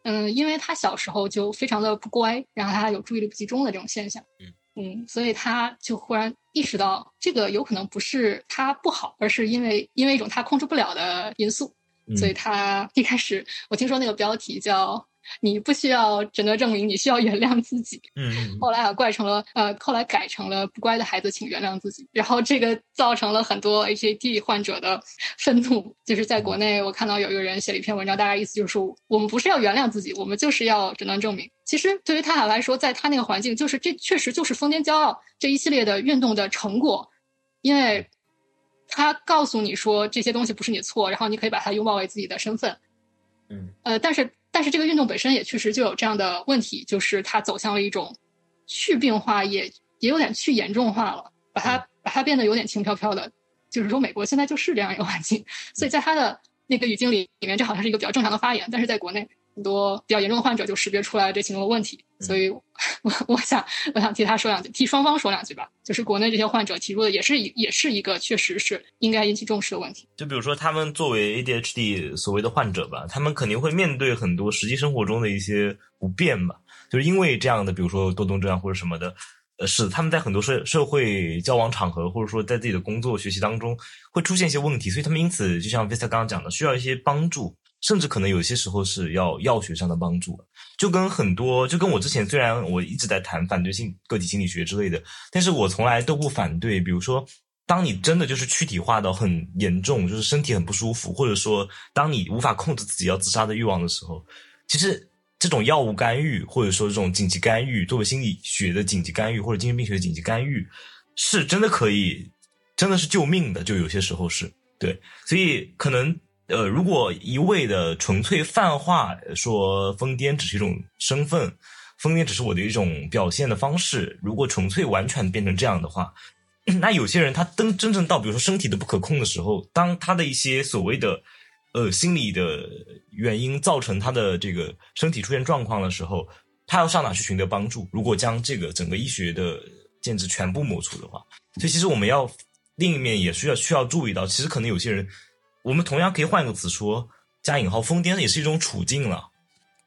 嗯，因为他小时候就非常的不乖，然后他有注意力不集中的这种现象，嗯。嗯，所以他就忽然意识到，这个有可能不是他不好，而是因为因为一种他控制不了的因素，嗯。所以他一开始我听说那个标题叫“你不需要诊断证明，你需要原谅自己”，嗯嗯后来啊怪成了呃，后来改成了不乖的孩子请原谅自己，然后这个造成了很多 HAD 患者的 *laughs* 愤怒。就是在国内，我看到有一个人写了一篇文章，大概意思就是说，我们不是要原谅自己，我们就是要诊断证明。其实对于他俩来说，在他那个环境，就是这确实就是疯癫骄傲这一系列的运动的成果，因为他告诉你说这些东西不是你错，然后你可以把它拥抱为自己的身份。嗯呃，但是但是这个运动本身也确实就有这样的问题，就是它走向了一种去病化也，也有点去严重化了，把它把它变得有点轻飘飘的。就是说，美国现在就是这样一个环境，所以在他的那个语境里里面，这好像是一个比较正常的发言，但是在国内很多比较严重的患者就识别出来这其中的问题，所以我 *laughs* 我想我想替他说两句，替双方说两句吧。就是国内这些患者提出的也是一也是一个确实是应该引起重视的问题。就比如说，他们作为 ADHD 所谓的患者吧，他们肯定会面对很多实际生活中的一些不便吧，就是因为这样的，比如说多动症啊或者什么的，呃，是他们在很多社社会交往场合，或者说在自己的工作学习当中会出现一些问题，所以他们因此就像 Vista 刚刚讲的，需要一些帮助。甚至可能有些时候是要药学上的帮助。就跟很多，就跟我之前虽然我一直在谈反对性个体心理学之类的，但是我从来都不反对。比如说，当你真的就是躯体化到很严重，就是身体很不舒服，或者说当你无法控制自己要自杀的欲望的时候，其实这种药物干预，或者说这种紧急干预，作为心理学的紧急干预或者精神病学的紧急干预，是真的可以，真的是救命的。就有些时候是对，所以可能。呃，如果一味的纯粹泛化说疯癫只是一种身份，疯癫只是我的一种表现的方式，如果纯粹完全变成这样的话，*clears throat* 那有些人他真真正到比如说身体的不可控的时候，当他的一些所谓的呃心理的原因造成他的这个身体出现状况的时候，他要上哪去寻得帮助？如果将这个整个医学的建制全部抹除的话，所以其实我们要另一面也需要需要注意到，其实可能有些人。我们同样可以换个词说，加引号，疯癫也是一种处境了。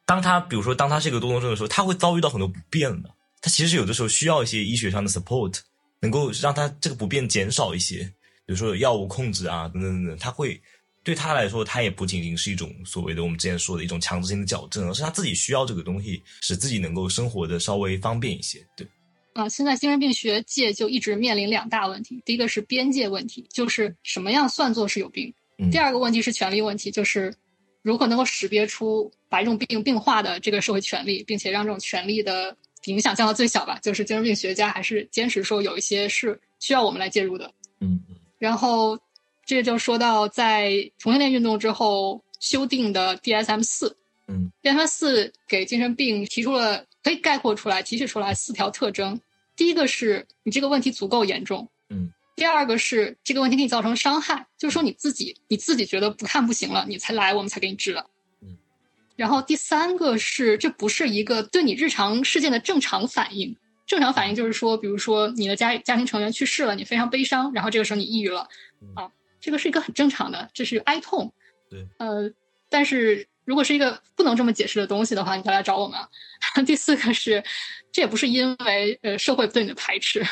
当他比如说，当他是一个多动症的时候，他会遭遇到很多不便的。他其实有的时候需要一些医学上的 support，能够让他这个不便减少一些。比如说药物控制啊，等等等等，他会对他来说，他也不仅仅是一种所谓的我们之前说的一种强制性的矫正，而是他自己需要这个东西，使自己能够生活的稍微方便一些。对，啊，现在精神病学界就一直面临两大问题，第一个是边界问题，就是什么样算作是有病。第二个问题是权利问题，就是如何能够识别出把这种病病化的这个社会权利，并且让这种权利的影响降到最小吧。就是精神病学家还是坚持说有一些是需要我们来介入的。嗯，然后这就说到在同性恋运动之后修订的 DSM 四，嗯，DSM 四给精神病提出了可以概括出来、提取出来四条特征。第一个是你这个问题足够严重。嗯。第二个是这个问题给你造成伤害，就是说你自己你自己觉得不看不行了，你才来，我们才给你治了。嗯。然后第三个是，这不是一个对你日常事件的正常反应。正常反应就是说，比如说你的家家庭成员去世了，你非常悲伤，然后这个时候你抑郁了，啊，这个是一个很正常的，这是哀痛。对。呃，但是如果是一个不能这么解释的东西的话，你再来找我们。*laughs* 第四个是，这也不是因为呃社会对你的排斥。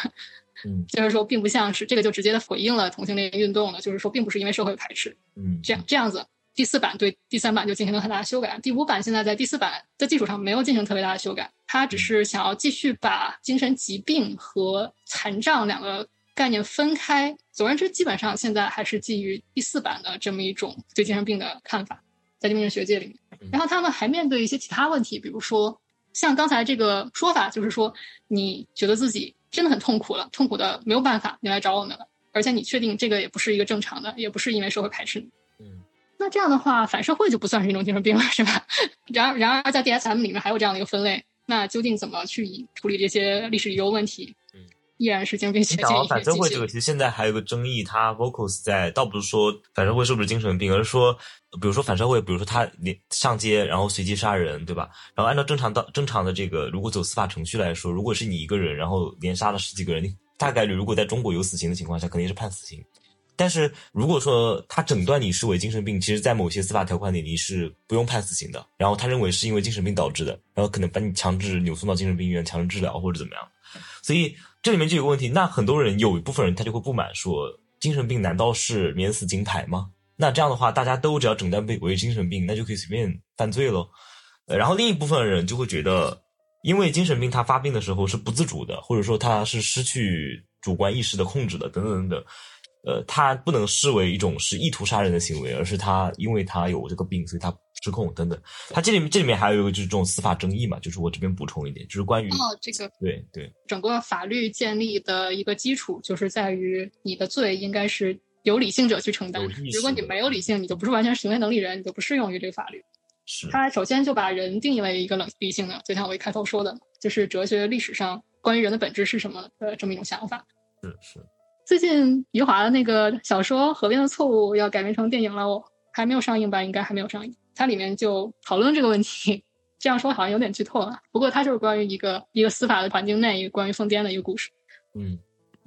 嗯，就是说，并不像是这个就直接的回应了同性恋运动了。就是说，并不是因为社会排斥，嗯，这样这样子。第四版对第三版就进行了很大的修改，第五版现在在第四版的基础上没有进行特别大的修改，它只是想要继续把精神疾病和残障两个概念分开。总而言之，基本上现在还是基于第四版的这么一种对精神病的看法，在精神学界里面。然后他们还面对一些其他问题，比如说像刚才这个说法，就是说你觉得自己。真的很痛苦了，痛苦的没有办法，你来找我们了。而且你确定这个也不是一个正常的，也不是因为社会排斥你。嗯，那这样的话，反社会就不算是一种精神病了，是吧？*laughs* 然而，然而在 DSM 里面还有这样的一个分类，那究竟怎么去处理这些历史遗留问题？依然是精神病。反社会这个其实现在还有个争议，它 vocals 在倒不是说反社会是不是精神病，而是说，比如说反社会，比如说他连上街然后随机杀人，对吧？然后按照正常的正常的这个，如果走司法程序来说，如果是你一个人，然后连杀了十几个人，你大概率如果在中国有死刑的情况下，肯定是判死刑。但是如果说他诊断你视为精神病，其实，在某些司法条款里你是不用判死刑的。然后他认为是因为精神病导致的，然后可能把你强制扭送到精神病院强制治疗或者怎么样。所以这里面就有个问题，那很多人有一部分人他就会不满，说精神病难道是免死金牌吗？那这样的话，大家都只要诊断为为精神病，那就可以随便犯罪喽。然后另一部分人就会觉得，因为精神病他发病的时候是不自主的，或者说他是失去主观意识的控制的，等等等等。呃，他不能视为一种是意图杀人的行为，而是他因为他有这个病，所以他失控等等。他这里面这里面还有一个就是这种司法争议嘛，就是我这边补充一点，就是关于哦这个对对整个法律建立的一个基础，就是在于你的罪应该是由理性者去承担。如果你没有理性，你就不是完全行为能力人，你就不适用于这个法律。是。他首先就把人定义为一个冷理性的，就像我一开头说的，就是哲学历史上关于人的本质是什么的这么一种想法。是是。最近余华的那个小说《河边的错误》要改编成电影了，我还没有上映吧？应该还没有上映。它里面就讨论这个问题，这样说好像有点剧透了。不过它就是关于一个一个司法的环境内，一个关于疯癫的一个故事。嗯，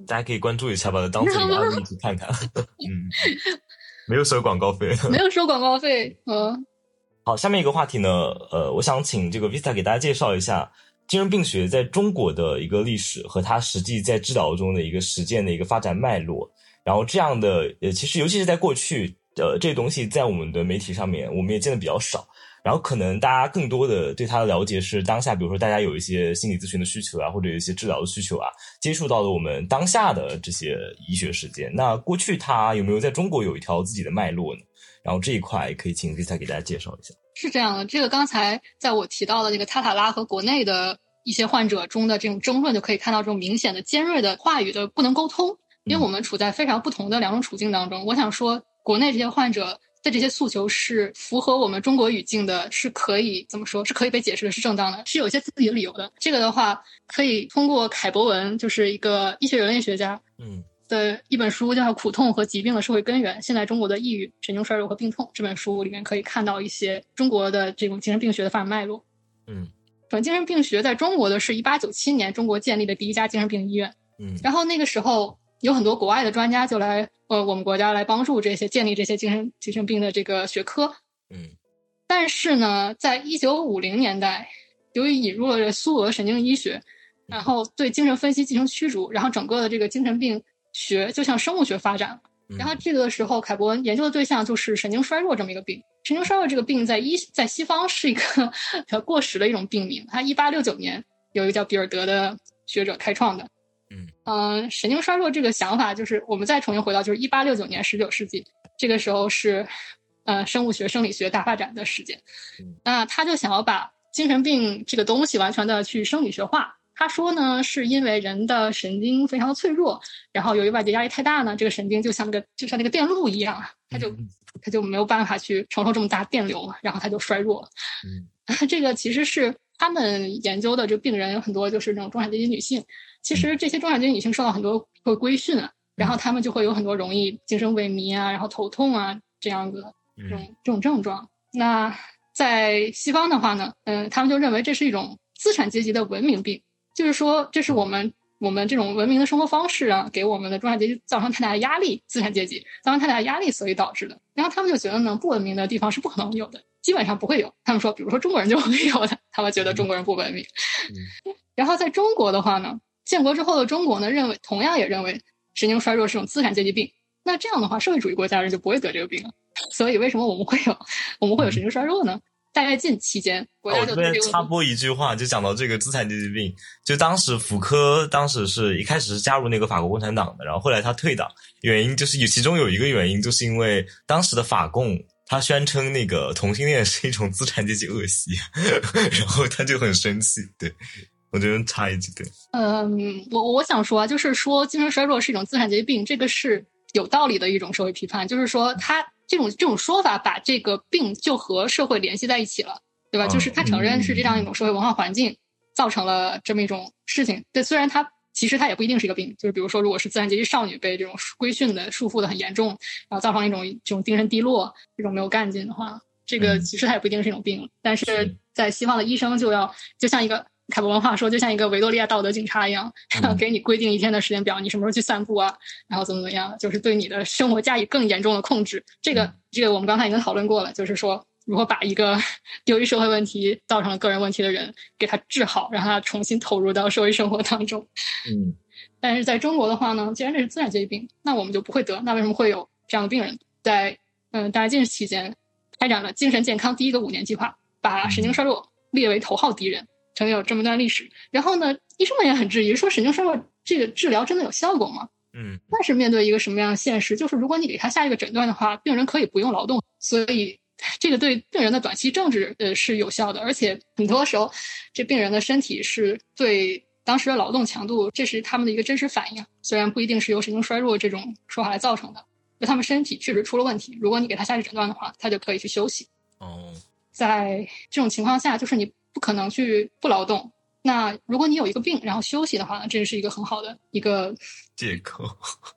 大家可以关注一下吧，当自己的案例去看看。*laughs* 嗯，没有收广告费，*laughs* 没有收广告费。嗯，好，下面一个话题呢，呃，我想请这个 Vista 给大家介绍一下。精神病学在中国的一个历史和它实际在治疗中的一个实践的一个发展脉络，然后这样的呃，其实尤其是在过去，呃，这东西在我们的媒体上面，我们也见的比较少。然后可能大家更多的对它的了解是当下，比如说大家有一些心理咨询的需求啊，或者有一些治疗的需求啊，接触到了我们当下的这些医学实践。那过去它有没有在中国有一条自己的脉络呢？然后这一块可以请 Vita 给大家介绍一下。是这样的，这个刚才在我提到的那个塔塔拉和国内的一些患者中的这种争论，就可以看到这种明显的尖锐的话语的不能沟通，因为我们处在非常不同的两种处境当中。我想说，国内这些患者。的这些诉求是符合我们中国语境的，是可以怎么说？是可以被解释的，是正当的，是有一些自己的理由的。这个的话，可以通过凯博文，就是一个医学人类学家，嗯，的一本书，叫《苦痛和疾病的社会根源：现在中国的抑郁、神经衰弱和病痛》这本书里面可以看到一些中国的这种精神病学的发展脉络。嗯，整精神病学在中国的是一八九七年中国建立的第一家精神病医院。嗯，然后那个时候。有很多国外的专家就来呃我们国家来帮助这些建立这些精神精神病的这个学科，嗯，但是呢，在一九五零年代，由于引入了苏俄神经医学，然后对精神分析进行驱逐，然后整个的这个精神病学就像生物学发展，然后这个时候凯伯文研究的对象就是神经衰弱这么一个病，神经衰弱这个病在医在西方是一个 *laughs* 比较过时的一种病名，它一八六九年有一个叫比尔德的学者开创的。嗯，神经衰弱这个想法，就是我们再重新回到，就是一八六九年，十九世纪，这个时候是，呃，生物学、生理学大发展的时间。那他就想要把精神病这个东西完全的去生理学化。他说呢，是因为人的神经非常的脆弱，然后由于外界压力太大呢，这个神经就像那个就像那个电路一样，它就它就没有办法去承受这么大电流了，然后它就衰弱了。嗯，*laughs* 这个其实是他们研究的这个病人有很多就是那种中产阶级女性。其实这些中产阶级女性受到很多会规训啊，然后她们就会有很多容易精神萎靡啊，然后头痛啊这样子这种这种症状。那在西方的话呢，嗯，他们就认为这是一种资产阶级的文明病，就是说这是我们我们这种文明的生活方式啊，给我们的中产阶级造成太大的压力，资产阶级造成太大的压力，所以导致的。然后他们就觉得呢，不文明的地方是不可能有的，基本上不会有。他们说，比如说中国人就会有的，他们觉得中国人不文明。*laughs* 然后在中国的话呢？建国之后的中国呢，认为同样也认为神经衰弱是种资产阶级病。那这样的话，社会主义国家人就不会得这个病了。所以，为什么我们会有我们会有神经衰弱呢？大跃进期间，国家就这边插播一句话，就讲到这个资产阶级病。就当时福柯当时是一开始是加入那个法国共产党的，然后后来他退党，原因就是有其中有一个原因，就是因为当时的法共他宣称那个同性恋是一种资产阶级恶习，*laughs* 然后他就很生气，对。我觉得插一句，对，嗯，我我想说啊，就是说精神衰弱是一种资产阶级病，这个是有道理的一种社会批判，就是说他这种这种说法把这个病就和社会联系在一起了，对吧？就是他承认是这样一种社会文化环境造成了这么一种事情。对，虽然他其实他也不一定是一个病，就是比如说，如果是自然阶级少女被这种规训的束缚的很严重，然后造成一种这种精神低落，这种没有干劲的话，这个其实它也不一定是一种病。但是在西方的医生就要就像一个。凯博文化说，就像一个维多利亚道德警察一样，*laughs* 给你规定一天的时间表，你什么时候去散步啊，然后怎么怎么样，就是对你的生活加以更严重的控制。这个，这个我们刚才已经讨论过了，就是说如何把一个 *laughs* 由于社会问题造成了个人问题的人给他治好，让他重新投入到社会生活当中。嗯，*laughs* 但是在中国的话呢，既然这是资产阶级病，那我们就不会得。那为什么会有这样的病人？在嗯大跃进期间，开展了精神健康第一个五年计划，把神经衰弱列为头号敌人。曾经有这么段历史，然后呢，医生们也很质疑，说神经衰弱这个治疗真的有效果吗？嗯，但是面对一个什么样的现实，就是如果你给他下一个诊断的话，病人可以不用劳动，所以 *laughs* 这个对病人的短期政治呃是有效的，而且很多时候这病人的身体是对当时的劳动强度，这是他们的一个真实反应，虽然不一定是由神经衰弱这种说法来造成的，就他们身体确实出了问题。如果你给他下一个诊断的话，他就可以去休息。哦，在这种情况下，就是你。不可能去不劳动。那如果你有一个病，然后休息的话，这是一个很好的一个借口。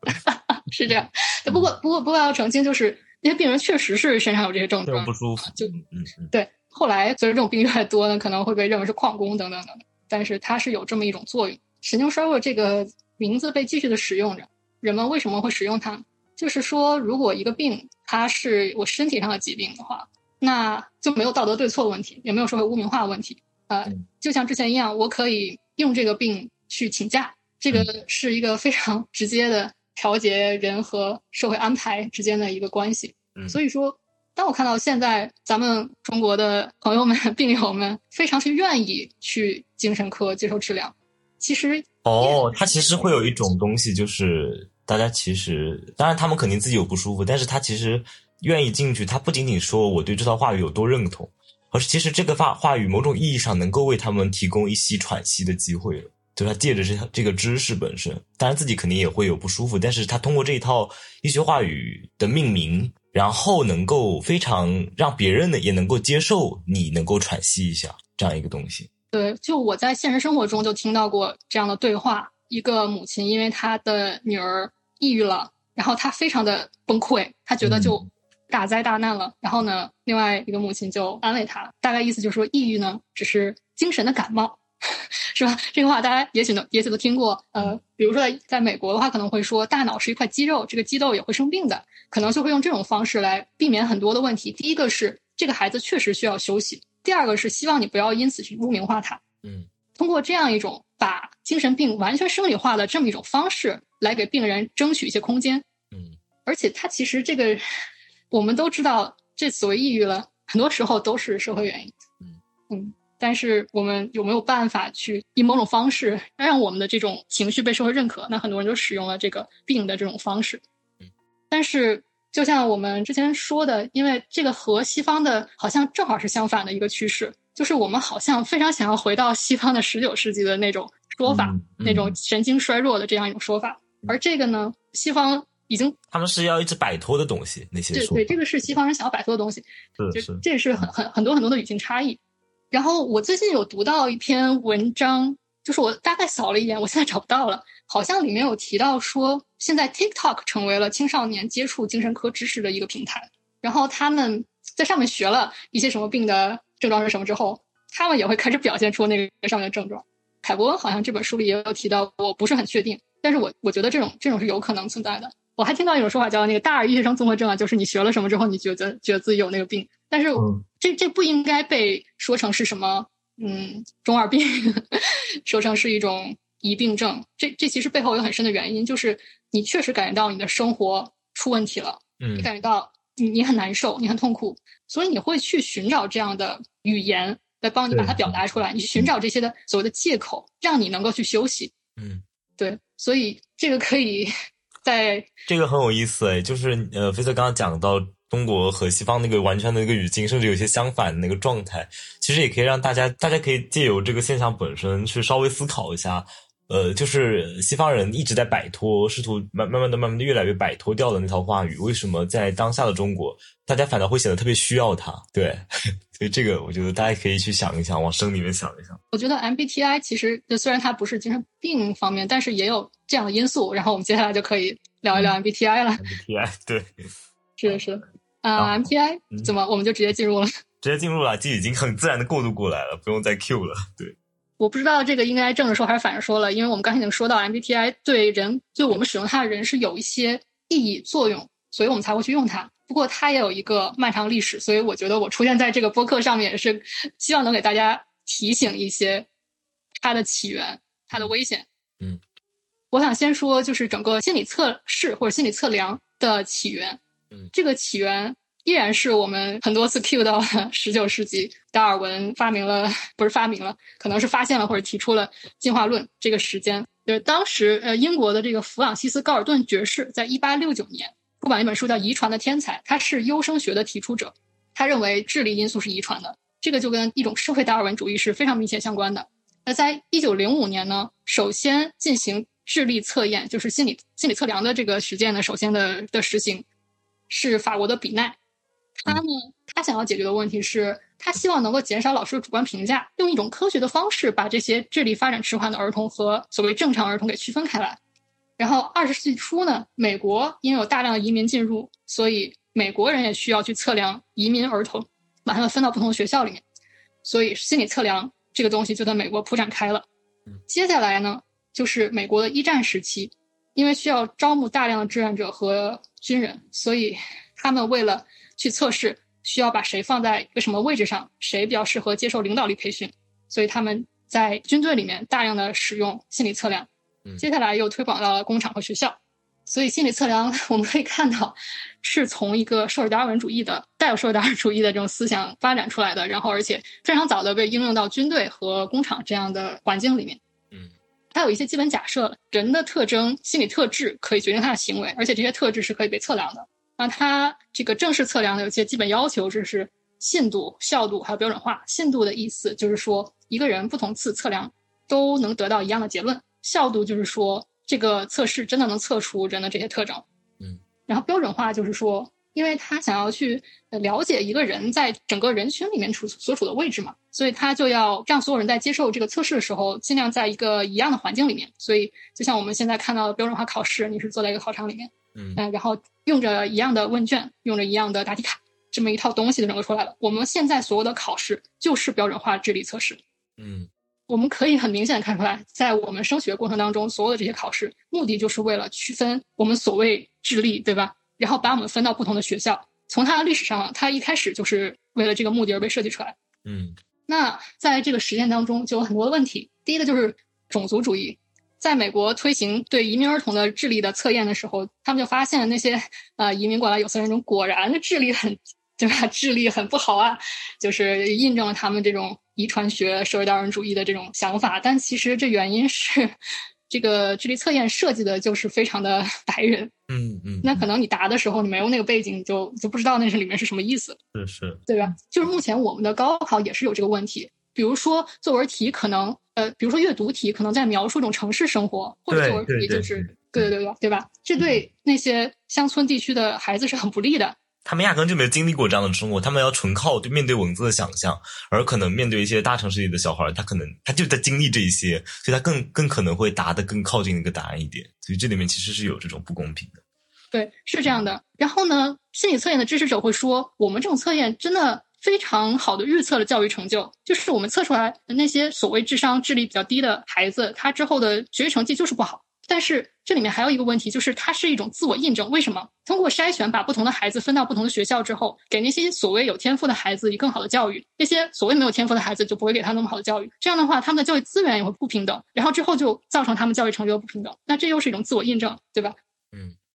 *laughs* 是这样。不过，不过，不过要澄清，就是那些病人确实是身上有这些症状，不舒服。就嗯嗯。对，后来随着这种病越来越多呢，可能会被认为是旷工等等等。但是它是有这么一种作用。神经衰弱这个名字被继续的使用着。人们为什么会使用它？就是说，如果一个病它是我身体上的疾病的话。那就没有道德对错的问题，也没有社会污名化的问题。呃，就像之前一样，我可以用这个病去请假，这个是一个非常直接的调节人和社会安排之间的一个关系。嗯所以说，当我看到现在咱们中国的朋友们、*laughs* 病友们非常是愿意去精神科接受治疗，其实哦，它其实会有一种东西，就是大家其实，当然他们肯定自己有不舒服，但是他其实愿意进去，他不仅仅说我对这套话语有多认同，而是其实这个话话语某种意义上能够为他们提供一息喘息的机会了。就他借着这这个知识本身，当然自己肯定也会有不舒服，但是他通过这一套医学话语的命名，然后能够非常让别人呢也能够接受你能够喘息一下这样一个东西。对，就我在现实生活中就听到过这样的对话：一个母亲因为她的女儿抑郁了，然后她非常的崩溃，她觉得就大灾大难了。然后呢，另外一个母亲就安慰她，大概意思就是说，抑郁呢只是精神的感冒，*laughs* 是吧？这个话大家也许能也许都听过。呃，比如说在在美国的话，可能会说大脑是一块肌肉，这个肌肉也会生病的，可能就会用这种方式来避免很多的问题。第一个是这个孩子确实需要休息，第二个是希望你不要因此去污名化他。嗯通过这样一种把精神病完全生理化的这么一种方式，来给病人争取一些空间。嗯而且他其实这个我们都知道，这所谓抑郁了，很多时候都是社会原因。嗯嗯，但是我们有没有办法去以某种方式让我们的这种情绪被社会认可？那很多人就使用了这个病的这种方式。嗯，但是就像我们之前说的，因为这个和西方的好像正好是相反的一个趋势，就是我们好像非常想要回到西方的十九世纪的那种说法，嗯嗯那种神经衰弱的这样一种说法。而这个呢，西方已经他们是要一直摆脱的东西，那些说对对，这个是西方人想要摆脱的东西，是这这是很很很多很多的语境差异。然后我最近有读到一篇文章，就是我大概扫了一眼，我现在找不到了，好像里面有提到说，现在 TikTok 成为了青少年接触精神科知识的一个平台，然后他们在上面学了一些什么病的症状是什么之后，他们也会开始表现出那个上面的症状。凯伯恩好像这本书里也有提到，我不是很确定，但是我我觉得这种这种是有可能存在的。我还听到一种说法叫那个大二医学生综合症啊，就是你学了什么之后，你觉得觉得自己有那个病，但是嗯这这不应该被说成是什么嗯中二病，*laughs* 说成是一种疑病症。这这其实背后有很深的原因，就是你确实感觉到你的生活出问题了，嗯你感觉到你你很难受，你很痛苦，所以你会去寻找这样的语言来帮你把它表达出来，你去寻找这些的所谓的借口，让你能够去休息。嗯，对，所以这个可以在这个很有意思哎，就是呃，菲特刚刚讲到中国和西方那个完全的一个语境，甚至有些相反的那个状态，其实也可以让大家，大家可以借由这个现象本身去稍微思考一下。呃，就是西方人一直在摆脱，试图慢慢慢的、慢慢的越来越摆脱掉的那套话语，为什么在当下的中国，大家反倒会显得特别需要它？对，*laughs* 所以这个我觉得大家可以去想一想，往深里面想一想。我觉得 MBTI 其实就虽然它不是精神病方面，但是也有这样的因素。然后我们接下来就可以聊一聊 MBTI 了。MBTI *laughs* 对，*laughs* 是的，是的。啊、好 m b t i 嗯怎么我们就直接进入了？直接进入了，就已经很自然的过渡过来了，不用再 Q 了。对，我不知道这个应该正着说还是反着说了，因为我们刚才已经说到 MBTI 对人对我们使用它的人是有一些意义作用，所以我们才会去用它。不过它也有一个漫长历史，所以我觉得我出现在这个播客上面也是希望能给大家提醒一些它的起源、它的危险。嗯，我想先说就是整个心理测试或者心理测量的起源。嗯这个起源依然是我们很多次 cue 到的 *laughs* 十九世纪，达尔文发明了，不是发明了，可能是发现了或者提出了进化论这个时间。就是当时呃英国的这个弗朗西斯高尔顿爵士在一八六九年出版一本书叫《遗传的天才》，他是优生学的提出者，他认为智力因素是遗传的，这个就跟一种社会达尔文主义是非常密切相关的。那在一九零五年呢，首先进行智力测验，就是心理心理测量的这个实践呢，首先的的实行是法国的比奈。他呢，他想要解决的问题是，他希望能够减少老师的主观评价，用一种科学的方式把这些智力发展迟缓的儿童和所谓正常儿童给区分开来。然后二十世纪初呢，美国因为有大量的移民进入，所以美国人也需要去测量移民儿童，把他们分到不同的学校里面。所以心理测量这个东西就在美国铺展开了。接下来呢，就是美国的一战时期，因为需要招募大量的志愿者和军人，所以他们为了去测试，需要把谁放在一个什么位置上，谁比较适合接受领导力培训，所以他们在军队里面大量的使用心理测量。嗯接下来又推广到了工厂和学校。所以心理测量 *laughs* 我们可以看到，是从一个社会达尔文主义的带有社会达尔文主义的这种思想发展出来的，然后而且非常早的被应用到军队和工厂这样的环境里面。嗯，它有一些基本假设，人的特征、心理特质可以决定他的行为，而且这些特质是可以被测量的。那它这个正式测量的有些基本要求，就是信度、效度还有标准化。信度的意思就是说，一个人不同次测量都能得到一样的结论；效度就是说。这个测试真的能测出人的这些特征，嗯，然后标准化就是说，因为他想要去了解一个人在整个人群里面处所处的位置嘛，所以他就要让所有人在接受这个测试的时候，尽量在一个一样的环境里面。所以，就像我们现在看到的标准化考试，你是坐在一个考场里面，嗯，然后用着一样的问卷，用着一样的答题卡，这么一套东西就整个出来了。我们现在所有的考试就是标准化智力测试，嗯。我们可以很明显的看出来，在我们升学过程当中，所有的这些考试目的就是为了区分我们所谓智力，对吧？然后把我们分到不同的学校。从它的历史上，它一开始就是为了这个目的而被设计出来。嗯，那在这个实践当中就有很多的问题。第一个就是种族主义，在美国推行对移民儿童的智力的测验的时候，他们就发现那些呃移民过来有色人种果然智力很，对吧？*laughs* 智力很不好啊，就是印证了他们这种。遗传学、社会达尔文主义的这种想法，但其实这原因是，这个智力测验设计的就是非常的白人。嗯嗯。那可能你答的时候你没有那个背景，你就就不知道那是里面是什么意思。是是。对吧？就是目前我们的高考也是有这个问题，比如说作文题可能，呃，比如说阅读题可能在描述一种城市生活，或者作文题就是对对对对吧？这对那些乡村地区的孩子是很不利的。他们压根就没有经历过这样的生活，他们要纯靠对面对文字的想象，而可能面对一些大城市里的小孩，他可能他就在经历这一些，所以他更更可能会答得更靠近那个答案一点，所以这里面其实是有这种不公平的。对，是这样的。然后呢，心理测验的支持者会说，我们这种测验真的非常好的预测了教育成就，就是我们测出来的那些所谓智商、智力比较低的孩子，他之后的学习成绩就是不好。但是这里面还有一个问题，就是它是一种自我印证。为什么通过筛选把不同的孩子分到不同的学校之后，给那些所谓有天赋的孩子以更好的教育，那些所谓没有天赋的孩子就不会给他那么好的教育。这样的话，他们的教育资源也会不平等，然后之后就造成他们教育成就不平等。那这又是一种自我印证，对吧？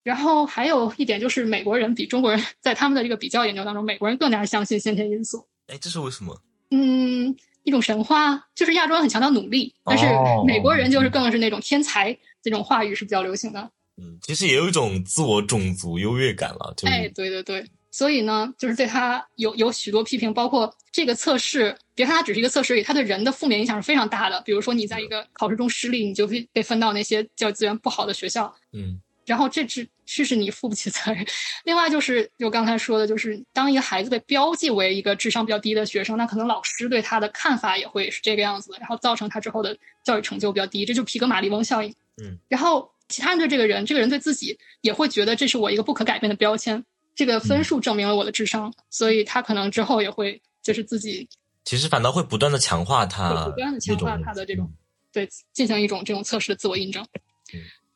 嗯。然后还有一点就是，美国人比中国人在他们的这个比较研究当中，美国人更加相信先天因素。哎，这是为什么？嗯，一种神话，就是亚洲人很强调努力，但是美国人就是更是那种天才。这种话语是比较流行的，嗯，其实也有一种自我种族优越感了。哎，对对对，所以呢，就是对他有有许多批评，包括这个测试，别看它只是一个测试而已，它对人的负面影响是非常大的。比如说，你在一个考试中失利，你就会被分到那些教育资源不好的学校，嗯，然后这只是是你负不起责任。另外就是，就刚才说的，就是当一个孩子被标记为一个智商比较低的学生，那可能老师对他的看法也会是这个样子的，然后造成他之后的教育成就比较低，这就皮格马利翁效应。嗯，然后其他人对这个人，这个人对自己也会觉得这是我一个不可改变的标签。这个分数证明了我的智商，所以他可能之后也会就是自己，其实反倒会不断的强化他，不断的强化他的这种，对，进行一种这种测试的自我印证。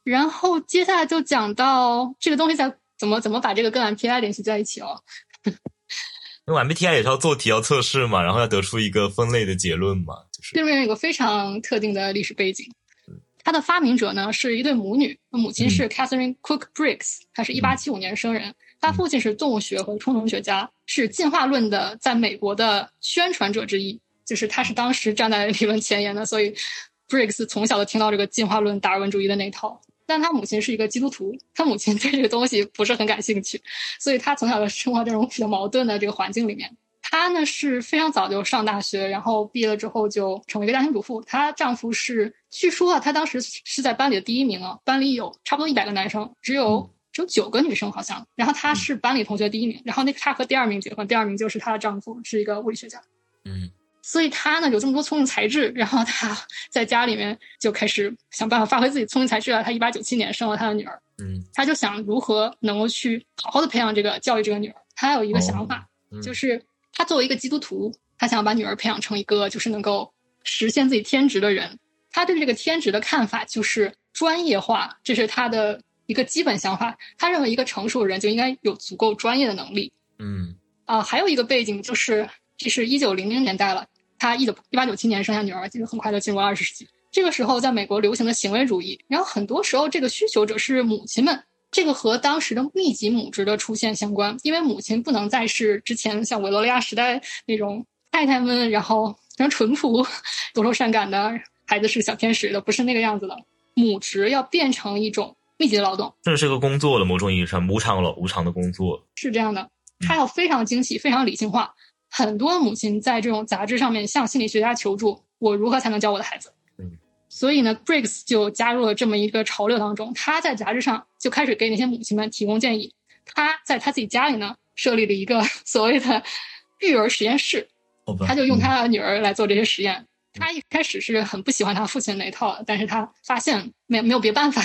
嗯，然后接下来就讲到这个东西在怎么怎么把这个跟 MPTI 联系在一起哦。因为 MBTI 也是要做题要测试嘛，然后要得出一个分类的结论嘛，就是这边有个非常特定的历史背景。它的发明者呢是一对母女，母亲是 Catherine Cook Briggs，她是一八七五年生人，她父亲是动物学和冲动学家，是进化论的在美国的宣传者之一，就是他是当时站在理论前沿的，所以 Briggs 从小就听到这个进化论、达尔文主义的那套。但他母亲是一个基督徒，他母亲对这个东西不是很感兴趣，所以他从小就生活这种比较矛盾的这个环境里面。她呢是非常早就上大学，然后毕业了之后就成为一个家庭主妇。她丈夫是，据说啊，她当时是在班里的第一名啊，班里有差不多一百个男生，只有只有九个女生好像。然后她是班里同学第一名，然后那她和第二名结婚，第二名就是她的丈夫是一个物理学家。嗯，所以他呢有这么多聪明才智，然后他 *laughs* 在家里面就开始想办法发挥自己聪明才智了。他一八九七年生了他的女儿，嗯，他就想如何能够去好好的培养这个教育这个女儿。他有一个想法，就是。他作为一个基督徒，他想把女儿培养成一个就是能够实现自己天职的人。他对这个天职的看法就是专业化，这是他的一个基本想法。他认为一个成熟的人就应该有足够专业的能力。嗯，啊，还有一个背景就是，这是一九零零年代了，她一九一八九七年生下女儿，就很快就进入二十世纪。这个时候，在美国流行的行为主义，然后很多时候这个需求者是母亲们。这个和当时的密集母职的出现相关，因为母亲不能再是之前像维多利亚时代那种太太们，然后非常淳朴、多愁善感的孩子是小天使的，不是那个样子的。母职要变成一种密集的劳动，这是个工作了，某种意义上无偿了，无偿的工作是这样的。它要非常精细、非常理性化。很多母亲在这种杂志上面向心理学家求助：我如何才能教我的孩子？嗯，所以呢，Briggs 就加入了这么一个潮流当中。他在杂志上就开始给那些母亲们提供建议。他在他自己家里呢，设立了一个 *laughs* 所谓的育儿实验室，他就用他的女儿来做这些实验。他一开始是很不喜欢他父亲那一套的，但是他发现没没有别办法，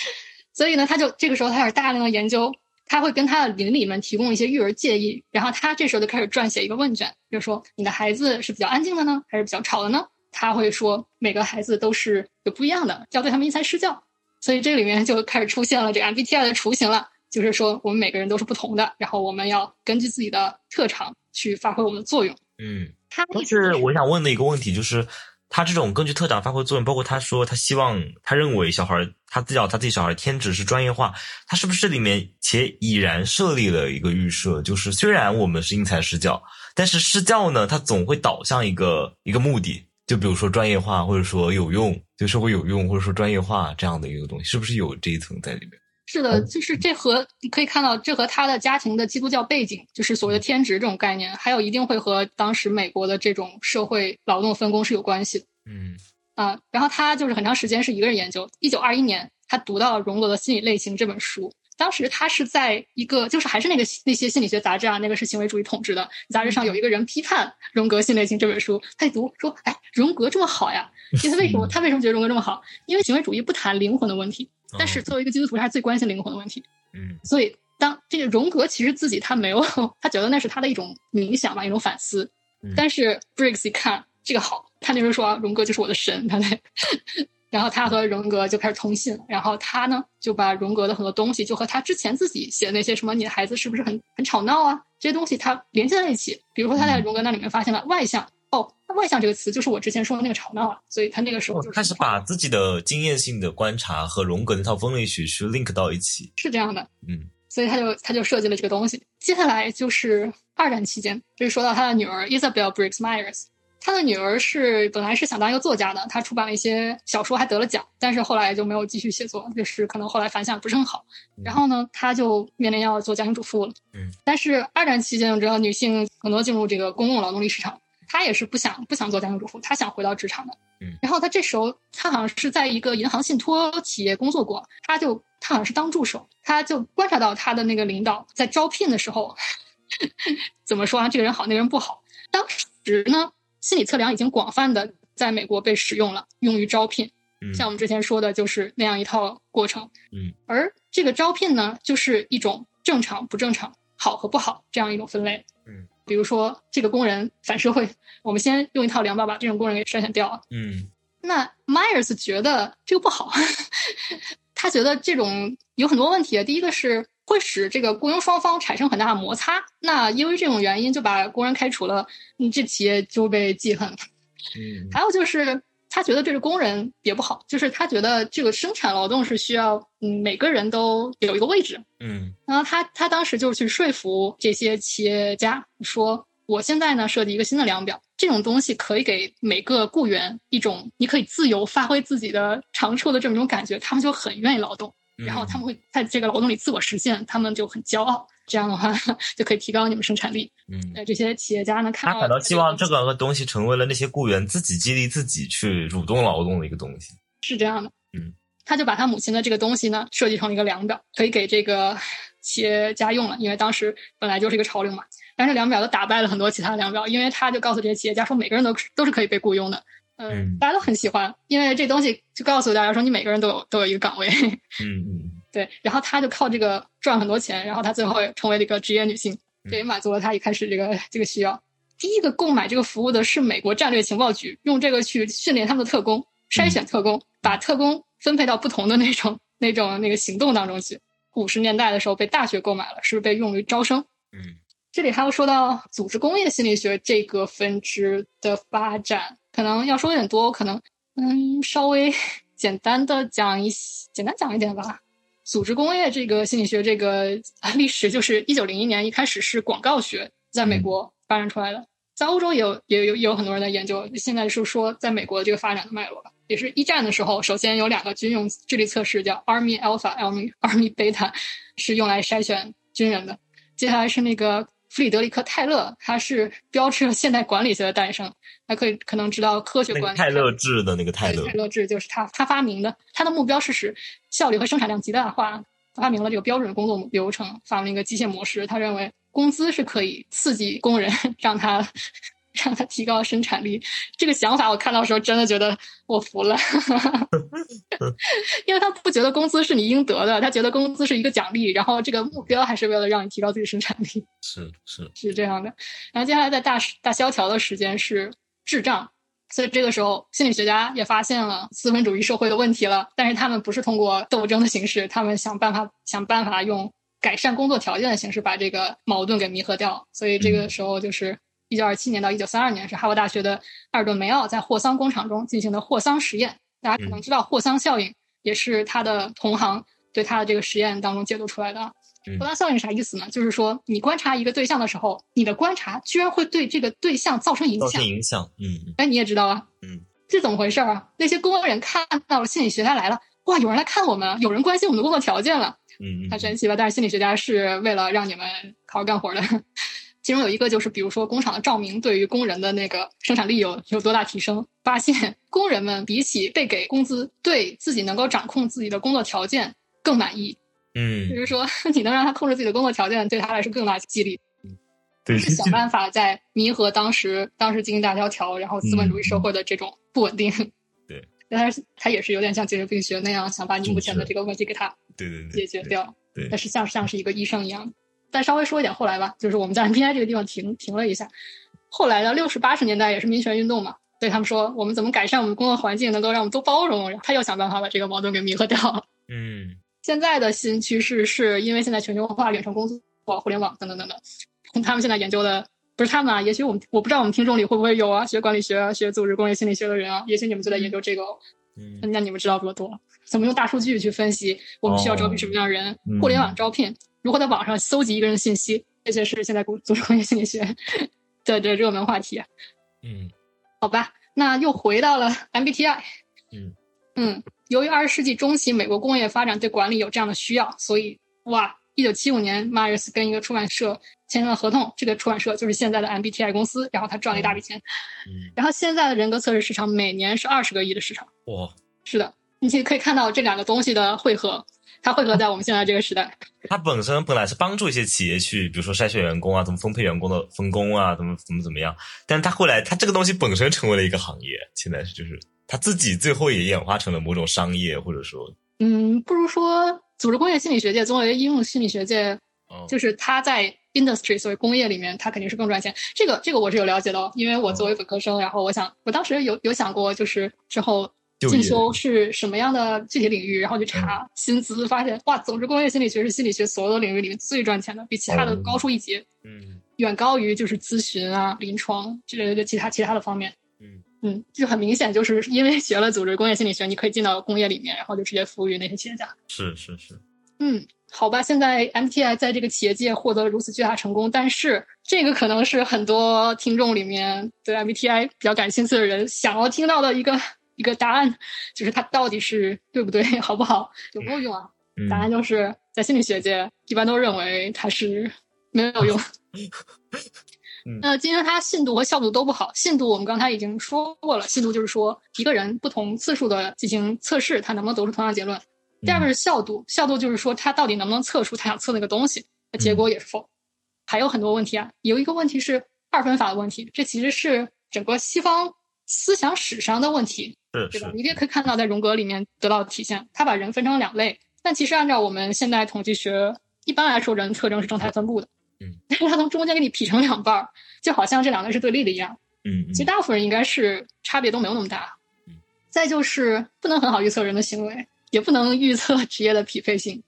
*laughs* 所以呢，他就这个时候他开始大量的研究，他会跟他的邻里们提供一些育儿建议，然后他这时候就开始撰写一个问卷，就说你的孩子是比较安静的呢，还是比较吵的呢？他会说每个孩子都是有不一样的，要对他们因材施教，所以这里面就开始出现了这个 MBTI 的雏形了，就是说我们每个人都是不同的，然后我们要根据自己的特长去发挥我们的作用。嗯。他但是我想问的一个问题就是，他这种根据特长发挥作用，包括他说他希望他认为小孩他自己他自己小孩天职是专业化，他是不是这里面且已然设立了一个预设，就是虽然我们是因材施教，但是施教呢，它总会导向一个一个目的，就比如说专业化，或者说有用，就社会有用，或者说专业化这样的一个东西，是不是有这一层在里面？是的，就是这和你可以看到，这和他的家庭的基督教背景，就是所谓的天职这种概念，还有一定会和当时美国的这种社会劳动分工是有关系的。嗯，啊，然后他就是很长时间是一个人研究。一九二一年，他读到了荣格的《心理类型》这本书。当时他是在一个，就是还是那个那些心理学杂志啊，那个是行为主义统治的杂志上，有一个人批判荣格《心理类型》这本书，他一读说：“哎，荣格这么好呀！”因为他为什么？他为什么觉得荣格这么好？因为行为主义不谈灵魂的问题。但是作为一个基督徒，他是最关心灵魂的问题。嗯，所以当这个荣格其实自己他没有，他觉得那是他的一种冥想吧，一种反思。但是 Briggs 一看这个好，他那时候说荣格就是我的神，他在，然后他和荣格就开始通信，然后他呢就把荣格的很多东西，就和他之前自己写的那些什么你的孩子是不是很很吵闹啊这些东西，他连接在一起。比如说他在荣格那里面发现了外向。哦，外向这个词就是我之前说的那个吵闹啊，所以他那个时候就开始把自己的经验性的观察和荣格那套分类学去 link 到一起，是这样的，嗯，所以他就他就设计了这个东西。接下来就是二战期间，就是说到他的女儿 Isabel Briggs Myers，他的女儿是本来是想当一个作家的，她出版了一些小说，还得了奖，但是后来就没有继续写作，就是可能后来反响不是很好。然后呢，他就面临要做家庭主妇了，嗯，但是二战期间，我知道女性很多进入这个公共劳动力市场。他也是不想不想做家庭主妇，他想回到职场的。嗯，然后他这时候他好像是在一个银行信托企业工作过，他就他好像是当助手，他就观察到他的那个领导在招聘的时候，*laughs* 怎么说啊？这个人好，那个人不好。当时呢，心理测量已经广泛的在美国被使用了，用于招聘。嗯，像我们之前说的，就是那样一套过程。嗯，而这个招聘呢，就是一种正常不正常、好和不好这样一种分类。嗯。比如说，这个工人反社会，我们先用一套量表把这种工人给筛选掉。嗯，那 Myers 觉得这个不好，*laughs* 他觉得这种有很多问题。第一个是会使这个雇佣双方产生很大的摩擦，那因为这种原因就把工人开除了，你这企业就被记恨。嗯，*laughs* 还有就是。他觉得这个工人也不好，就是他觉得这个生产劳动是需要，嗯，每个人都有一个位置，嗯。然后他他当时就去说服这些企业家说，我现在呢设计一个新的量表，这种东西可以给每个雇员一种你可以自由发挥自己的长处的这么一种感觉，他们就很愿意劳动，然后他们会在这个劳动里自我实现，他们就很骄傲。这样的话 *laughs* 就可以提高你们生产力。嗯，这些企业家呢，看他反倒希望这个东西成为了那些雇员自己激励自己去主动劳动的一个东西。是这样的，嗯，他就把他母亲的这个东西呢设计成了一个量表，可以给这个企业家用了。因为当时本来就是一个潮流嘛，但是量表都打败了很多其他的量表，因为他就告诉这些企业家说，每个人都都是可以被雇佣的。嗯，大家都很喜欢，因为这东西就告诉大家说，你每个人都有都有一个岗位。嗯 *laughs* 嗯。对，然后他就靠这个赚很多钱，然后他最后成为了一个职业女性，这也满足了他一开始这个这个需要。第一个购买这个服务的是美国战略情报局，用这个去训练他们的特工，筛选特工，把特工分配到不同的那种那种那个行动当中去。五十年代的时候被大学购买了，是不是被用于招生？嗯，这里还要说到组织工业心理学这个分支的发展，可能要说有点多，可能嗯稍微 *laughs* 简单的讲一简单讲一点吧。组织工业这个心理学这个历史，就是一九零一年一开始是广告学在美国发展出来的，在欧洲也有也有也有很多人在研究。现在是说在美国这个发展的脉络吧，也是一战的时候，首先有两个军用智力测试，叫 Army Alpha、Army Army Beta，是用来筛选军人的。接下来是那个。弗里德里克·泰勒，他是标志了现代管理学的诞生。还可以可能知道科学管理。泰勒制的那个泰勒。泰勒制就是他他发明的，他的目标是使效率和生产量极大化，发明了这个标准工作流程，发明了一个机械模式。他认为工资是可以刺激工人，*laughs* 让他。让他提高生产力，这个想法我看到时候真的觉得我服了，*laughs* 因为他不觉得工资是你应得的，他觉得工资是一个奖励，然后这个目标还是为了让你提高自己生产力。是是是这样的。然后接下来在大大萧条的时间是智障，所以这个时候心理学家也发现了资本主义社会的问题了，但是他们不是通过斗争的形式，他们想办法想办法用改善工作条件的形式把这个矛盾给弥合掉。所以这个时候就是。一九二七年到一九三二年是哈佛大学的埃尔顿梅奥在霍桑工厂中进行的霍桑实验。大家可能知道霍桑效应，也是他的同行对他的这个实验当中解读出来的。霍桑效应啥意思呢？就是说你观察一个对象的时候，你的观察居然会对这个对象造成影响。造成影响，嗯。哎，你也知道啊，嗯，这怎么回事啊？那些工人看到了心理学家来了，哇，有人来看我们，有人关心我们的工作条件了，嗯，太神奇了。但是心理学家是为了让你们好好干活的。其中有一个就是，比如说工厂的照明对于工人的那个生产力有有多大提升？发现 *laughs* 工人们比起被给工资，对自己能够掌控自己的工作条件更满意。嗯，就是说 *laughs* 你能让他控制自己的工作条件，对他来说更大激励。对，是想办法在弥合当时当时经济大萧条，然后资本主义社会的这种不稳定。对，但是他也是有点像精神病学那样，想把你目前的这个问题给他对对解决掉。对，但是像像是一个医生一样。再稍微说一点后来吧，就是我们在 MPI 这个地方停停了一下。后来的六十八十年代也是民权运动嘛，对他们说我们怎么改善我们工作环境，能够让我们多包容，然后他又想办法把这个矛盾给弥合掉。嗯，现在的新趋势是因为现在全球化、远程工作、互联网等等等等，他们现在研究的不是他们啊，也许我们我不知道我们听众里会不会有啊，学管理学、啊、学组织工业心理学的人啊，也许你们就在研究这个。嗯，那你们知道多多？怎么用大数据去分析我们需要招聘什么样的人？互联网招聘。如何在网上搜集一个人信息？这些是现在组织工业心理学 *laughs* 的这热门话题。嗯，好吧，那又回到了 MBTI。嗯嗯，由于二十世纪中期美国工业发展对管理有这样的需要，所以哇，一九七五年 Myers 跟一个出版社签订了合同，这个出版社就是现在的 MBTI 公司，然后他赚了一大笔钱。嗯，然后现在的人格测试市场每年是二十个亿的市场。哇，是的，你可以可以看到这两个东西的汇合。它汇合在我们现在这个时代。*laughs* 它本身本来是帮助一些企业去，比如说筛选员工啊，怎么分配员工的分工啊，怎么怎么怎么样。但是它后来，它这个东西本身成为了一个行业，现在是就是它自己最后也演化成了某种商业，或者说，嗯，不如说组织工业心理学界作为应用心理学界，就是它在 industry 所谓工业里面，它肯定是更赚钱。这个这个我是有了解的，因为我作为本科生，然后我想我当时有有想过，就是之后。进修是什么样的具体领域？然后去查薪资，发现哇，组织工业心理学是心理学所有的领域里面最赚钱的，比其他的高出一截，嗯，远高于就是咨询啊、临床之类的其他其他的方面，嗯嗯，就很明显，就是因为学了组织工业心理学，你可以进到工业里面，然后就直接服务于那些企业家。是是是，嗯，好吧，现在 MTI 在这个企业界获得了如此巨大成功，但是这个可能是很多听众里面对 MTI 比较感兴趣的人想要听到的一个。一个答案就是它到底是对不对，好不好，有没有用啊？答案就是在心理学界一般都认为它是没有用。*laughs* 那今天它信度和效度都不好。信度我们刚才已经说过了，信度就是说一个人不同次数的进行测试，他能不能得出同样结论。第二个是效度，效度就是说他到底能不能测出他想测那个东西，结果也是否。还有很多问题啊，有一个问题是二分法的问题，这其实是整个西方思想史上的问题。对吧？你也可以看到，在荣格里面得到体现。他把人分成两类，但其实按照我们现代统计学，一般来说，人特征是正态分布的。嗯，但是他从中间给你 *laughs* 劈成两半儿，就好像这两类是对立的一样。嗯，其实大部分人应该是差别都没有那么大。嗯，再就是不能很好预测人的行为，也不能预测 *laughs* 职业的匹配性。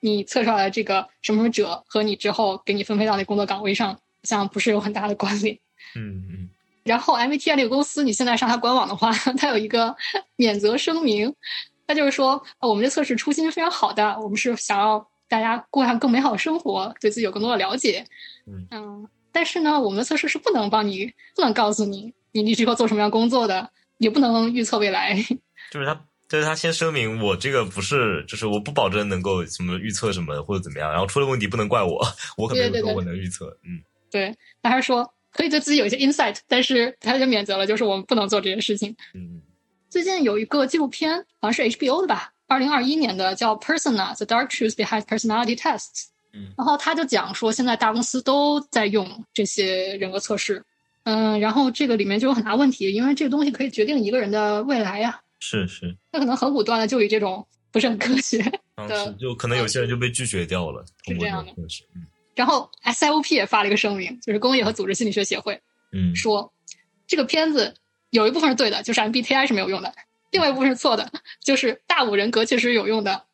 你测出来这个什么什么者和你之后给你分配到那工作岗位上，像不是有很大的关联。嗯嗯。然后 MBTI 这个公司，你现在上它官网的话，*laughs* 它有一个免责声明，它就是说，我们的测试初心是非常好的，我们是想要大家过上更美好的生活，对自己有更多的了解。嗯但是呢，我们的测试是不能帮你，不能告诉你你你之后做什么样工作的，也不能预测未来。*laughs* 就是他，就是他先声明，我这个不是，就是我不保证能够什么预测什么或者怎么样，然后出了问题不能怪我，*laughs* 我可能有时候我能预测，嗯对，他还说可以对自己有一些 insight，但是他就免责了，就是我们不能做这件事情。嗯最近有一个纪录片，好像是 HBO 的吧，二零二一年的，叫《Persona: The Dark Truth Behind Personality Tests》。嗯然后他就讲说，现在大公司都在用这些人格测试，嗯，然后这个里面就有很大问题，因为这个东西可以决定一个人的未来呀。是是，那可能很武断的就以这种不是很科学。当的时就可能有些人就被拒绝掉了，通过是这样的嗯然后 SIOP 也发了一个声明，就是工业和组织心理学协会嗯说，这个片子有一部分是对的，就是 MBTI 是没有用的；另外一部分是错的，就是大五人格确实是有用的。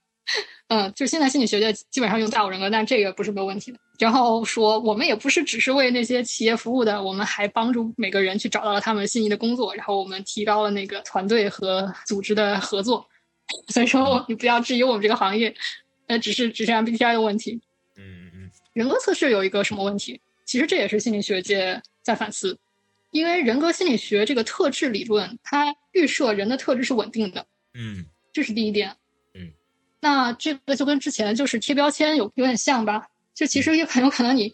嗯，就是现在心理学界基本上用大五人格，但这个不是没有问题的。然后说，我们也不是只是为那些企业服务的，我们还帮助每个人去找到了他们心仪的工作，然后我们提高了那个团队和组织的合作。*laughs* 所以说，你不要质疑我们这个行业，呃，只是只是 MBTI 的问题。嗯嗯人格测试有一个什么问题？其实这也是心理学界在反思，因为人格心理学这个特质理论，它预设人的特质是稳定的，嗯这是第一点。嗯，那这个就跟之前就是贴标签有有点像吧？就其实也很有可能你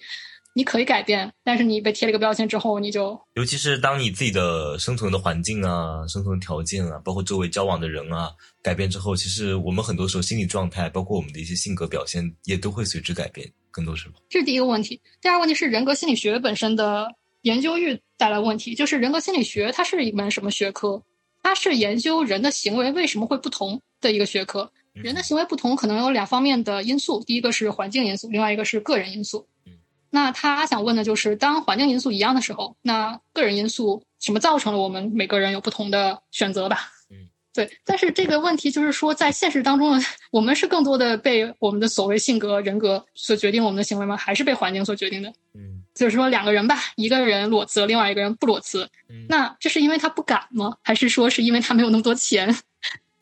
你可以改变，但是你被贴了一个标签之后，你就尤其是当你自己的生存的环境啊、生存条件啊，包括周围交往的人啊改变之后，其实我们很多时候心理状态，包括我们的一些性格表现，也都会随之改变。更多是吗，这是第一个问题。第二个问题是人格心理学本身的研究欲带来问题，就是人格心理学它是一门什么学科？它是研究人的行为为什么会不同的一个学科。人的行为不同可能有两方面的因素，第一个是环境因素，另外一个是个人因素嗯。那他想问的就是，当环境因素一样的时候，那个人因素什么造成了我们每个人有不同的选择吧？嗯，对。但是这个问题就是说，在现实当中呢，我们是更多的被我们的所谓性格、人格所决定我们的行为吗？还是被环境所决定的？嗯就是说两个人吧，一个人裸辞，另外一个人不裸辞，嗯那这是因为他不敢吗？还是说是因为他没有那么多钱？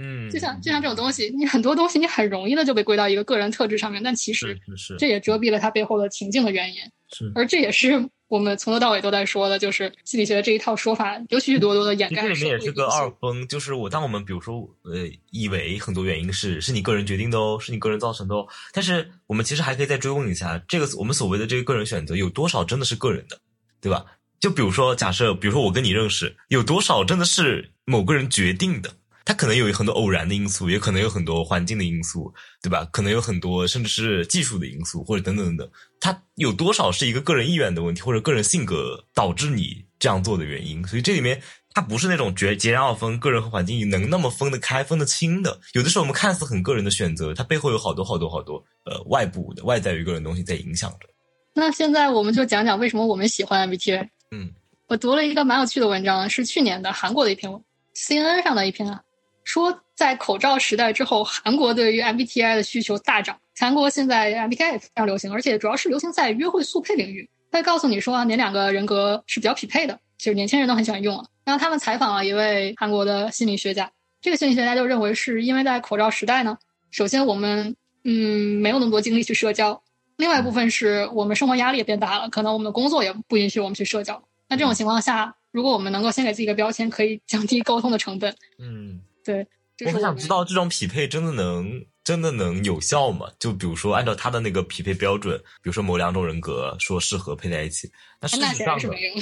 嗯，就像就像这种东西，你很多东西你很容易的就被归到一个个人特质上面，但其实这也遮蔽了它背后的情境的原因，是。而这也是我们从头到尾都在说的，就是心理学这一套说法有许许多多的掩盖。这里面也是个二分，就是我当我们比如说呃以为很多原因是是你个人决定的哦，是你个人造成的哦，但是我们其实还可以再追问一下，这个我们所谓的这个个人选择有多少真的是个人的，对吧？就比如说假设，比如说我跟你认识，有多少真的是某个人决定的？他可能有很多偶然的因素，也可能有很多环境的因素，对吧？可能有很多甚至是技术的因素，或者等等等等。它有多少是一个个人意愿的问题，或者个人性格导致你这样做的原因？所以这里面它不是那种绝截然二分，个人和环境能那么分得开、分得清的。有的时候我们看似很个人的选择，它背后有好多好多好多呃外部的、外在于个人的东西在影响着。那现在我们就讲讲为什么我们喜欢 MBTI。嗯我读了一个蛮有趣的文章，是去年的韩国的一篇文，CNN 上的一篇啊，说在口罩时代之后，韩国对于 MBTI 的需求大涨。韩国现在 MBTI 也非常流行，而且主要是流行在约会速配领域。他会告诉你说啊哪两个人格是比较匹配的，就是年轻人都很喜欢用啊。然后他们采访了一位韩国的心理学家，这个心理学家就认为是因为在口罩时代呢，首先我们嗯没有那么多精力去社交，另外一部分是我们生活压力也变大了，可能我们的工作也不允许我们去社交。那这种情况下，如果我们能够先给自己一个标签，可以降低沟通的成本。嗯，对，这我很想知道这种匹配真的能真的能有效吗？就比如说按照他的那个匹配标准，比如说某两种人格说适合配在一起，那实上是没？*laughs* 用。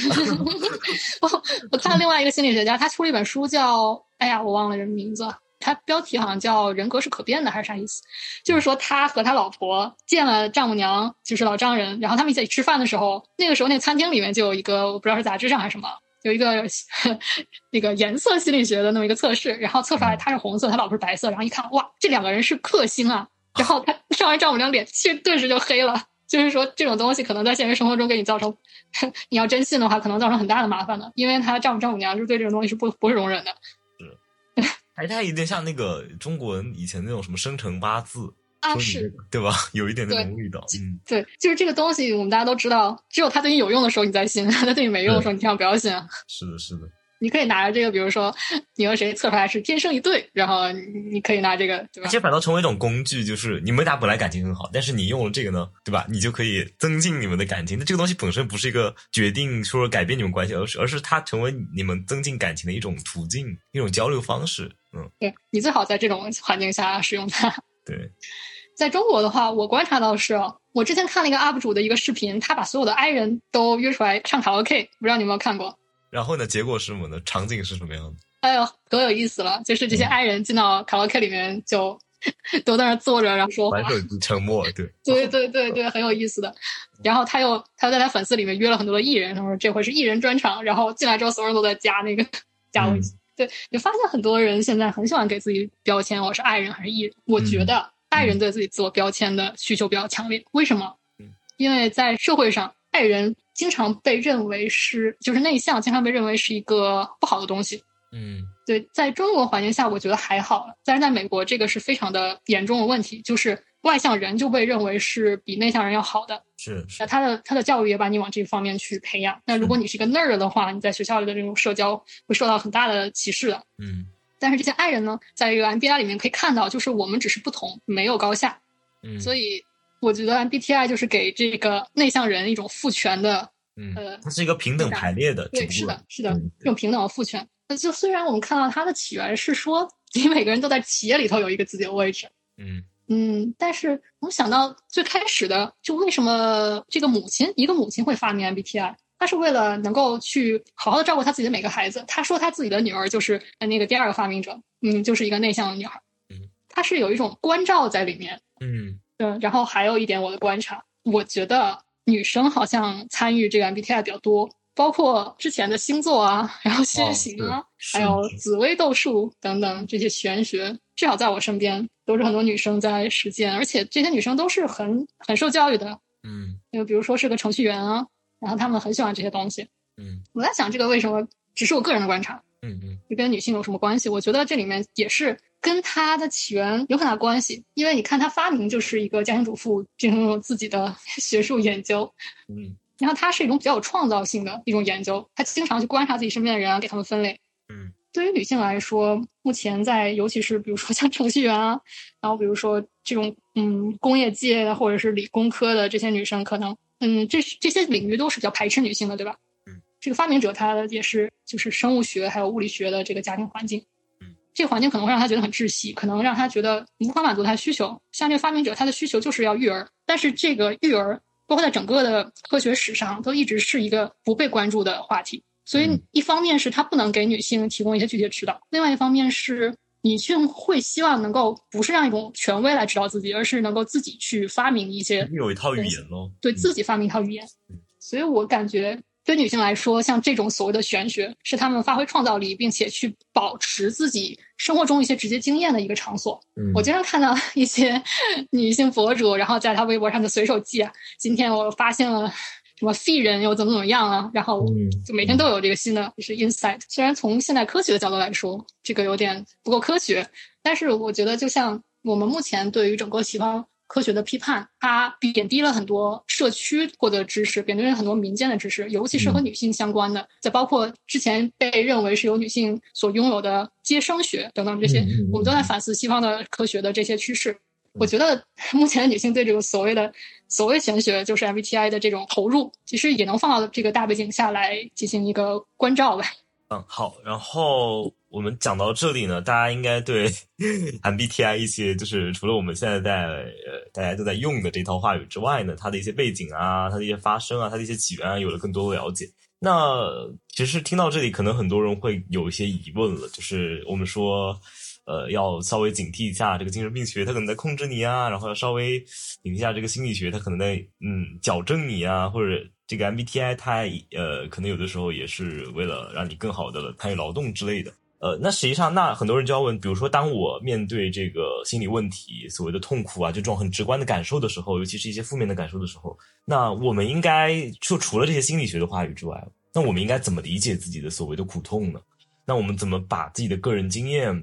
我我看了另外一个心理学家，他出了一本书叫，哎呀，我忘了人名字了。他标题好像叫“人格是可变的”还是啥意思？就是说他和他老婆见了丈母娘，就是老丈人，然后他们一起吃饭的时候，那个时候那个餐厅里面就有一个，我不知道是杂志上还是什么，有一个 *laughs* 那个颜色心理学的那么一个测试，然后测出来他是红色，他老婆是白色，然后一看，哇，这两个人是克星啊！然后他 *laughs* 上完丈母娘脸，其实顿时就黑了。就是说，这种东西可能在现实生活中给你造成，*laughs* 你要真信的话，可能造成很大的麻烦的，因为他丈母丈母娘就对这种东西是不不是容忍的。是哎，他有点像那个中国人以前那种什么生辰八字啊，是对吧？*laughs* 有一点那种味道。嗯，对，就是这个东西，我们大家都知道，只有它对你有用的时候你再信，它对你没用的时候你千万不要信啊。是的，是的。*laughs* 你可以拿着这个，比如说你和谁测出来是天生一对，然后你可以拿这个，对吧？而且反倒成为一种工具，就是你们俩本来感情很好，但是你用了这个呢，对吧？你就可以增进你们的感情。那这个东西本身不是一个决定说改变你们关系，而是而是它成为你们增进感情的一种途径，一种交流方式。嗯，对你最好在这种环境下使用它。对，在中国的话，我观察到是，我之前看了一个 UP 主的一个视频，他把所有的 I 人都约出来唱卡拉 OK，不知道你有没有看过？然后呢？结果是什么呢？场景是什么样的？哎呦，可有意思了！就是这些 I 人进到卡拉 OK 里面，就 *laughs* 都在那坐着，然后说话，沉默，对，对 *laughs* 对对对，很有意思的。然后他又他在他粉丝里面约了很多的艺人，他说这回是艺人专场。然后进来之后，所有人都在加那个加微信。对你发现很多人现在很喜欢给自己标签，我是爱人还是艺人？我觉得爱人对自己自我标签的需求比较强烈。为什么？因为在社会上，爱人。经常被认为是就是内向，经常被认为是一个不好的东西。嗯，对，在中国环境下，我觉得还好，但是在美国，这个是非常的严重的问题，就是外向人就被认为是比内向人要好的。是，那他的他的教育也把你往这方面去培养。那如果你是一个 nerd 的话，你在学校里的这种社交会受到很大的歧视的。嗯，但是这些爱人呢，在这个 MBTI 里面可以看到，就是我们只是不同，没有高下。嗯，所以。我觉得 MBTI 就是给这个内向人一种赋权的，呃，它是一个平等排列的，对，是的，是的，这种平等的赋权。那就虽然我们看到它的起源是说，*laughs* 你每个人都在企业里头有一个自己的位置，嗯嗯，但是我们想到最开始的，就为什么这个母亲，一个母亲会发明 MBTI？她是为了能够去好好的照顾她自己的每个孩子。她说她自己的女儿就是那个第二个发明者，嗯，就是一个内向的女孩，嗯，她是有一种关照在里面，嗯。嗯，然后还有一点我的观察，我觉得女生好像参与这个 MBTI 比较多，包括之前的星座啊，然后血型啊，还有紫微斗数等等这些玄学，至少在我身边都是很多女生在实践，而且这些女生都是很很受教育的。嗯，就比如说是个程序员啊，然后她们很喜欢这些东西。嗯，我在想这个为什么只是我个人的观察。嗯嗯，就跟女性有什么关系？我觉得这里面也是。跟她的起源有很大关系，因为你看，她发明就是一个家庭主妇进行了自己的 *laughs* 学术研究，嗯，然后她是一种比较有创造性的一种研究，她经常去观察自己身边的人啊，给他们分类，嗯，对于女性来说，目前在尤其是比如说像程序员啊，然后比如说这种嗯工业界的或者是理工科的这些女生，可能嗯这这些领域都是比较排斥女性的，对吧？嗯，这个发明者他也是就是生物学还有物理学的这个家庭环境。嗯这个环境可能会让他觉得很窒息，可能让他觉得无法满足他的需求。像这个发明者，他的需求就是要育儿，但是这个育儿，包括在整个的科学史上，都一直是一个不被关注的话题。所以，一方面是他不能给女性提供一些具体的指导，另外一方面是女性会希望能够不是让一种权威来指导自己，而是能够自己去发明一些有一套语言咯，对自己发明一套语言。所以我感觉。对女性来说，像这种所谓的玄学，是她们发挥创造力，并且去保持自己生活中一些直接经验的一个场所。我经常看到一些 *laughs* 女性博主，然后在她微博上就随手记啊，今天我发现了什么废人又怎么怎么样啊，然后就每天都有这个新的就是 insight。虽然从现代科学的角度来说，这个有点不够科学，但是我觉得就像我们目前对于整个西方。科学的批判，它贬低了很多社区获得知识，贬低了很多民间的知识，尤其是和女性相关的，再包括之前被认为是由女性所拥有的接生学等等这些，我们都在反思西方的科学的这些趋势。我觉得 *laughs* 目前女性对这个所谓的所谓玄学，就是 MBTI 的这种投入，其实也能放到这个大背景下来进行一个关照吧。嗯，好，然后。我们讲到这里呢，大家应该对 *laughs* MBTI 一些就是除了我们现在在呃大家都在用的这套话语之外呢，它的一些背景啊，它的一些发生啊，它的一些起源啊，有了更多的了解。那其实听到这里，可能很多人会有一些疑问了，就是我们说，呃，要稍微警惕一下这个精神病学，它可能在控制你啊，然后要稍微警惕一下这个心理学，它可能在嗯矫正你啊，或者。这个 MBTI 它呃，可能有的时候也是为了让你更好的参与劳动之类的。呃，那实际上，那很多人就要问，比如说，当我面对这个心理问题，所谓的痛苦啊，就这种很直观的感受的时候，尤其是一些负面的感受的时候，那我们应该就除了这些心理学的话语之外，那我们应该怎么理解自己的所谓的苦痛呢？那我们怎么把自己的个人经验，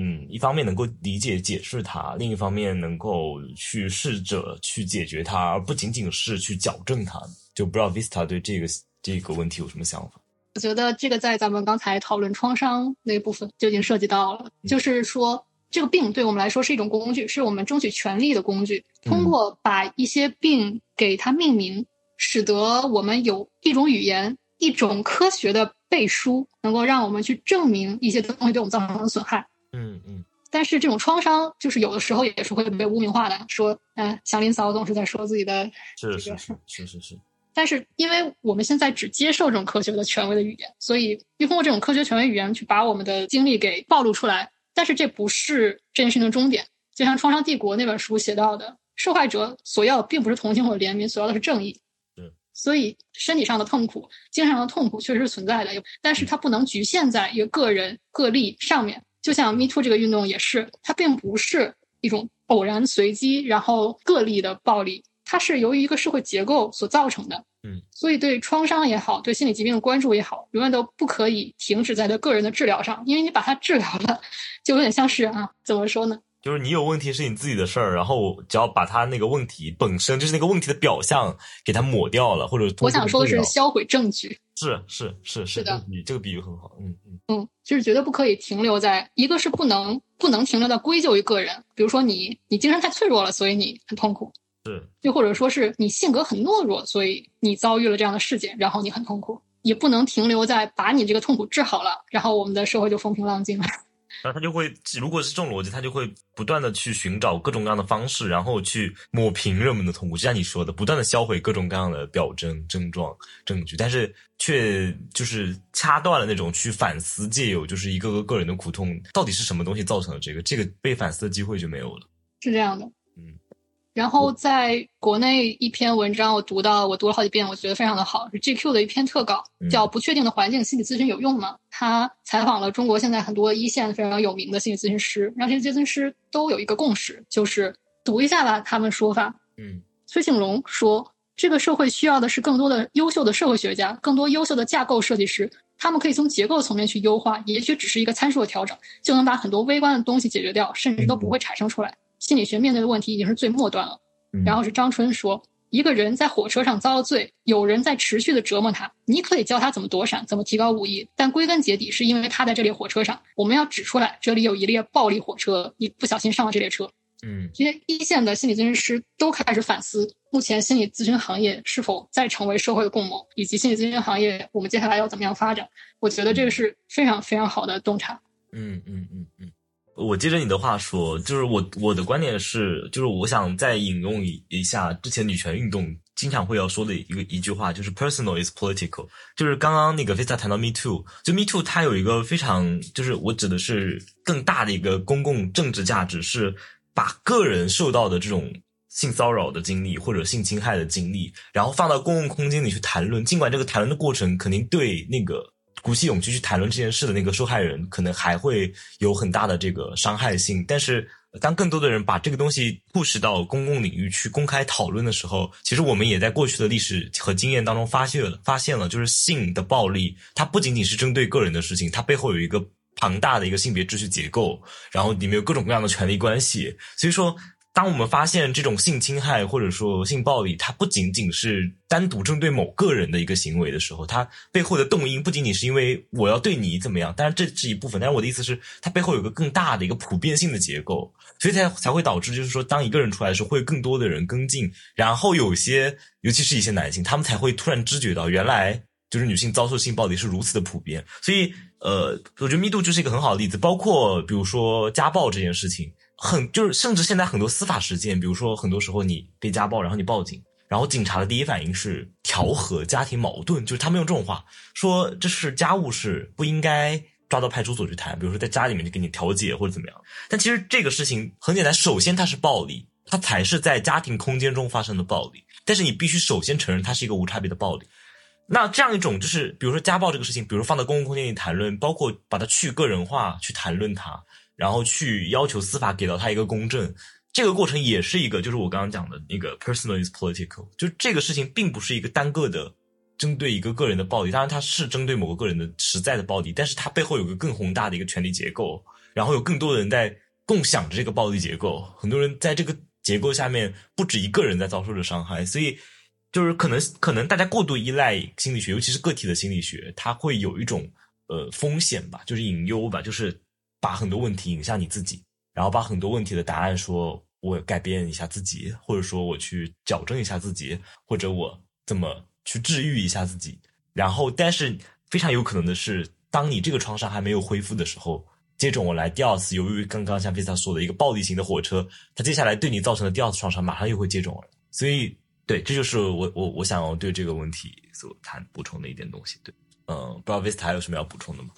嗯，一方面能够理解解释它，另一方面能够去试着去解决它，而不仅仅是去矫正它？就不知道 Vista 对这个这个问题有什么想法？我觉得这个在咱们刚才讨论创伤那部分就已经涉及到了，就是说这个病对我们来说是一种工具，是我们争取权利的工具。通过把一些病给它命名，使得我们有一种语言、一种科学的背书，能够让我们去证明一些东西对我们造成的损害。嗯嗯。但是这种创伤，就是有的时候也是会被污名化的，说，嗯，祥林嫂总是在说自己的是是是是是是。*laughs* 但是，因为我们现在只接受这种科学的权威的语言，所以就通过这种科学权威语言去把我们的经历给暴露出来。但是，这不是这件事情的终点。就像《创伤帝国》那本书写到的，受害者所要并不是同情或者怜悯，所要的是正义。嗯。所以，身体上的痛苦、精神上的痛苦确实是存在的，但是它不能局限在一个个人个例上面。就像 Me Too 这个运动也是，它并不是一种偶然随机然后个例的暴力，它是由于一个社会结构所造成的。嗯，所以对创伤也好，对心理疾病的关注也好，永远都不可以停止在对个人的治疗上，因为你把它治疗了，就有点像是啊，怎么说呢？就是你有问题是你自己的事儿，然后只要把他那个问题本身就是那个问题的表象给它抹掉了，或者我想说的是销毁证据。是是是是的，你这个比喻很好。嗯嗯嗯，就是绝对不可以停留在一个是不能不能停留在归咎于个人，比如说你你精神太脆弱了，所以你很痛苦。是，又或者说是你性格很懦弱，所以你遭遇了这样的事件，然后你很痛苦，也不能停留在把你这个痛苦治好了，然后我们的社会就风平浪静了。然后他就会，如果是这种逻辑，他就会不断的去寻找各种各样的方式，然后去抹平人们的痛苦，就像你说的，不断的销毁各种各样的表征、症状、证据，但是却就是掐断了那种去反思，借由就是一个个个人的苦痛到底是什么东西造成了这个，这个被反思的机会就没有了。是这样的。然后在国内一篇文章，我读到，我读了好几遍，我觉得非常的好，是 GQ 的一篇特稿，叫《不确定的环境心理咨询有用吗》。他采访了中国现在很多一线非常有名的心理咨询师，让这些咨询师都有一个共识，就是读一下吧，他们说法。嗯，崔庆龙说，这个社会需要的是更多的优秀的社会学家，更多优秀的架构设计师，他们可以从结构层面去优化，也许只是一个参数的调整，就能把很多微观的东西解决掉，甚至都不会产生出来。心理学面对的问题已经是最末端了。然后是张春说，一个人在火车上遭了罪，有人在持续的折磨他。你可以教他怎么躲闪，怎么提高武艺，但归根结底是因为他在这列火车上。我们要指出来，这里有一列暴力火车，你不小心上了这列车。嗯，这些一线的心理咨询师都开始反思，目前心理咨询行业是否再成为社会的共谋，以及心理咨询行业我们接下来要怎么样发展？我觉得这个是非常非常好的洞察。嗯嗯嗯嗯。我接着你的话说，就是我我的观点是，就是我想再引用一一下之前女权运动经常会要说的一个一句话，就是 personal is political。就是刚刚那个 Visa 谈到 Me Too，就 Me Too 它有一个非常，就是我指的是更大的一个公共政治价值，是把个人受到的这种性骚扰的经历或者性侵害的经历，然后放到公共空间里去谈论，尽管这个谈论的过程肯定对那个。鼓起勇气去谈论这件事的那个受害人，可能还会有很大的这个伤害性。但是，当更多的人把这个东西 push 到公共领域去公开讨论的时候，其实我们也在过去的历史和经验当中发现了，发现了就是性的暴力，它不仅仅是针对个人的事情，它背后有一个庞大的一个性别秩序结构，然后里面有各种各样的权力关系。所以说。当我们发现这种性侵害或者说性暴力，它不仅仅是单独针对某个人的一个行为的时候，它背后的动因不仅仅是因为我要对你怎么样，当然这是一部分。但是我的意思是，它背后有个更大的一个普遍性的结构，所以才才会导致，就是说，当一个人出来的时候，会更多的人跟进，然后有些，尤其是一些男性，他们才会突然知觉到，原来就是女性遭受性暴力是如此的普遍。所以，呃，我觉得密度就是一个很好的例子，包括比如说家暴这件事情。很就是，甚至现在很多司法实践，比如说很多时候你被家暴，然后你报警，然后警察的第一反应是调和家庭矛盾，就是他们用这种话说这是家务事，不应该抓到派出所去谈，比如说在家里面就给你调解或者怎么样。但其实这个事情很简单，首先它是暴力，它才是在家庭空间中发生的暴力。但是你必须首先承认它是一个无差别的暴力。那这样一种就是，比如说家暴这个事情，比如放到公共空间里谈论，包括把它去个人化去谈论它。然后去要求司法给到他一个公正，这个过程也是一个，就是我刚刚讲的那个 personal is political，就这个事情并不是一个单个的针对一个个人的暴力，当然它是针对某个个人的实在的暴力，但是它背后有个更宏大的一个权力结构，然后有更多的人在共享着这个暴力结构，很多人在这个结构下面不止一个人在遭受着伤害，所以就是可能可能大家过度依赖心理学，尤其是个体的心理学，它会有一种呃风险吧，就是隐忧吧，就是把很多问题引向你自己，然后把很多问题的答案说我改变一下自己，或者说我去矫正一下自己，或者我怎么去治愈一下自己。然后，但是非常有可能的是，当你这个创伤还没有恢复的时候，接踵而来第二次，由于刚刚像菲萨说的一个暴力型的火车，它接下来对你造成的第二次创伤，马上又会接踵而来。所以，对，这就是我我我想要对这个问题所谈补充的一点东西。对，嗯，不知道 Vista 还有什么要补充的吗？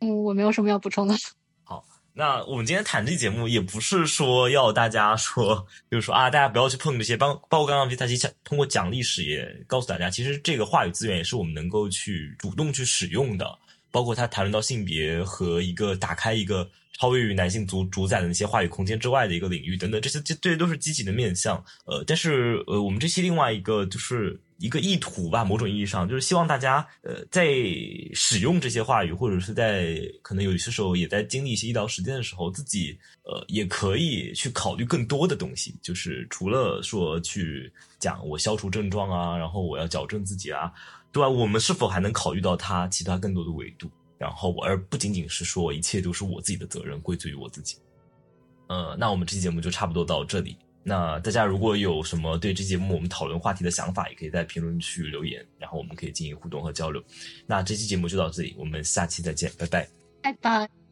嗯，我没有什么要补充的。*laughs* 好那我们今天谈这节目，也不是说要大家说，就是说啊，大家不要去碰这些。包包括刚刚他其实通过讲历史也告诉大家，其实这个话语资源也是我们能够去主动去使用的。包括他谈论到性别和一个打开一个。超越于男性主主宰的那些话语空间之外的一个领域等等，这些这这些都是积极的面向。呃，但是呃，我们这期另外一个就是一个意图吧，某种意义上就是希望大家呃在使用这些话语，或者是在可能有些时候也在经历一些医疗实践的时候，自己呃也可以去考虑更多的东西，就是除了说去讲我消除症状啊，然后我要矫正自己啊，对吧？我们是否还能考虑到它其他更多的维度？然后，而不仅仅是说一切都是我自己的责任，归罪于我自己。呃，那我们这期节目就差不多到这里。那大家如果有什么对这节目我们讨论话题的想法，也可以在评论区留言，然后我们可以进行互动和交流。那这期节目就到这里，我们下期再见，拜拜，拜拜。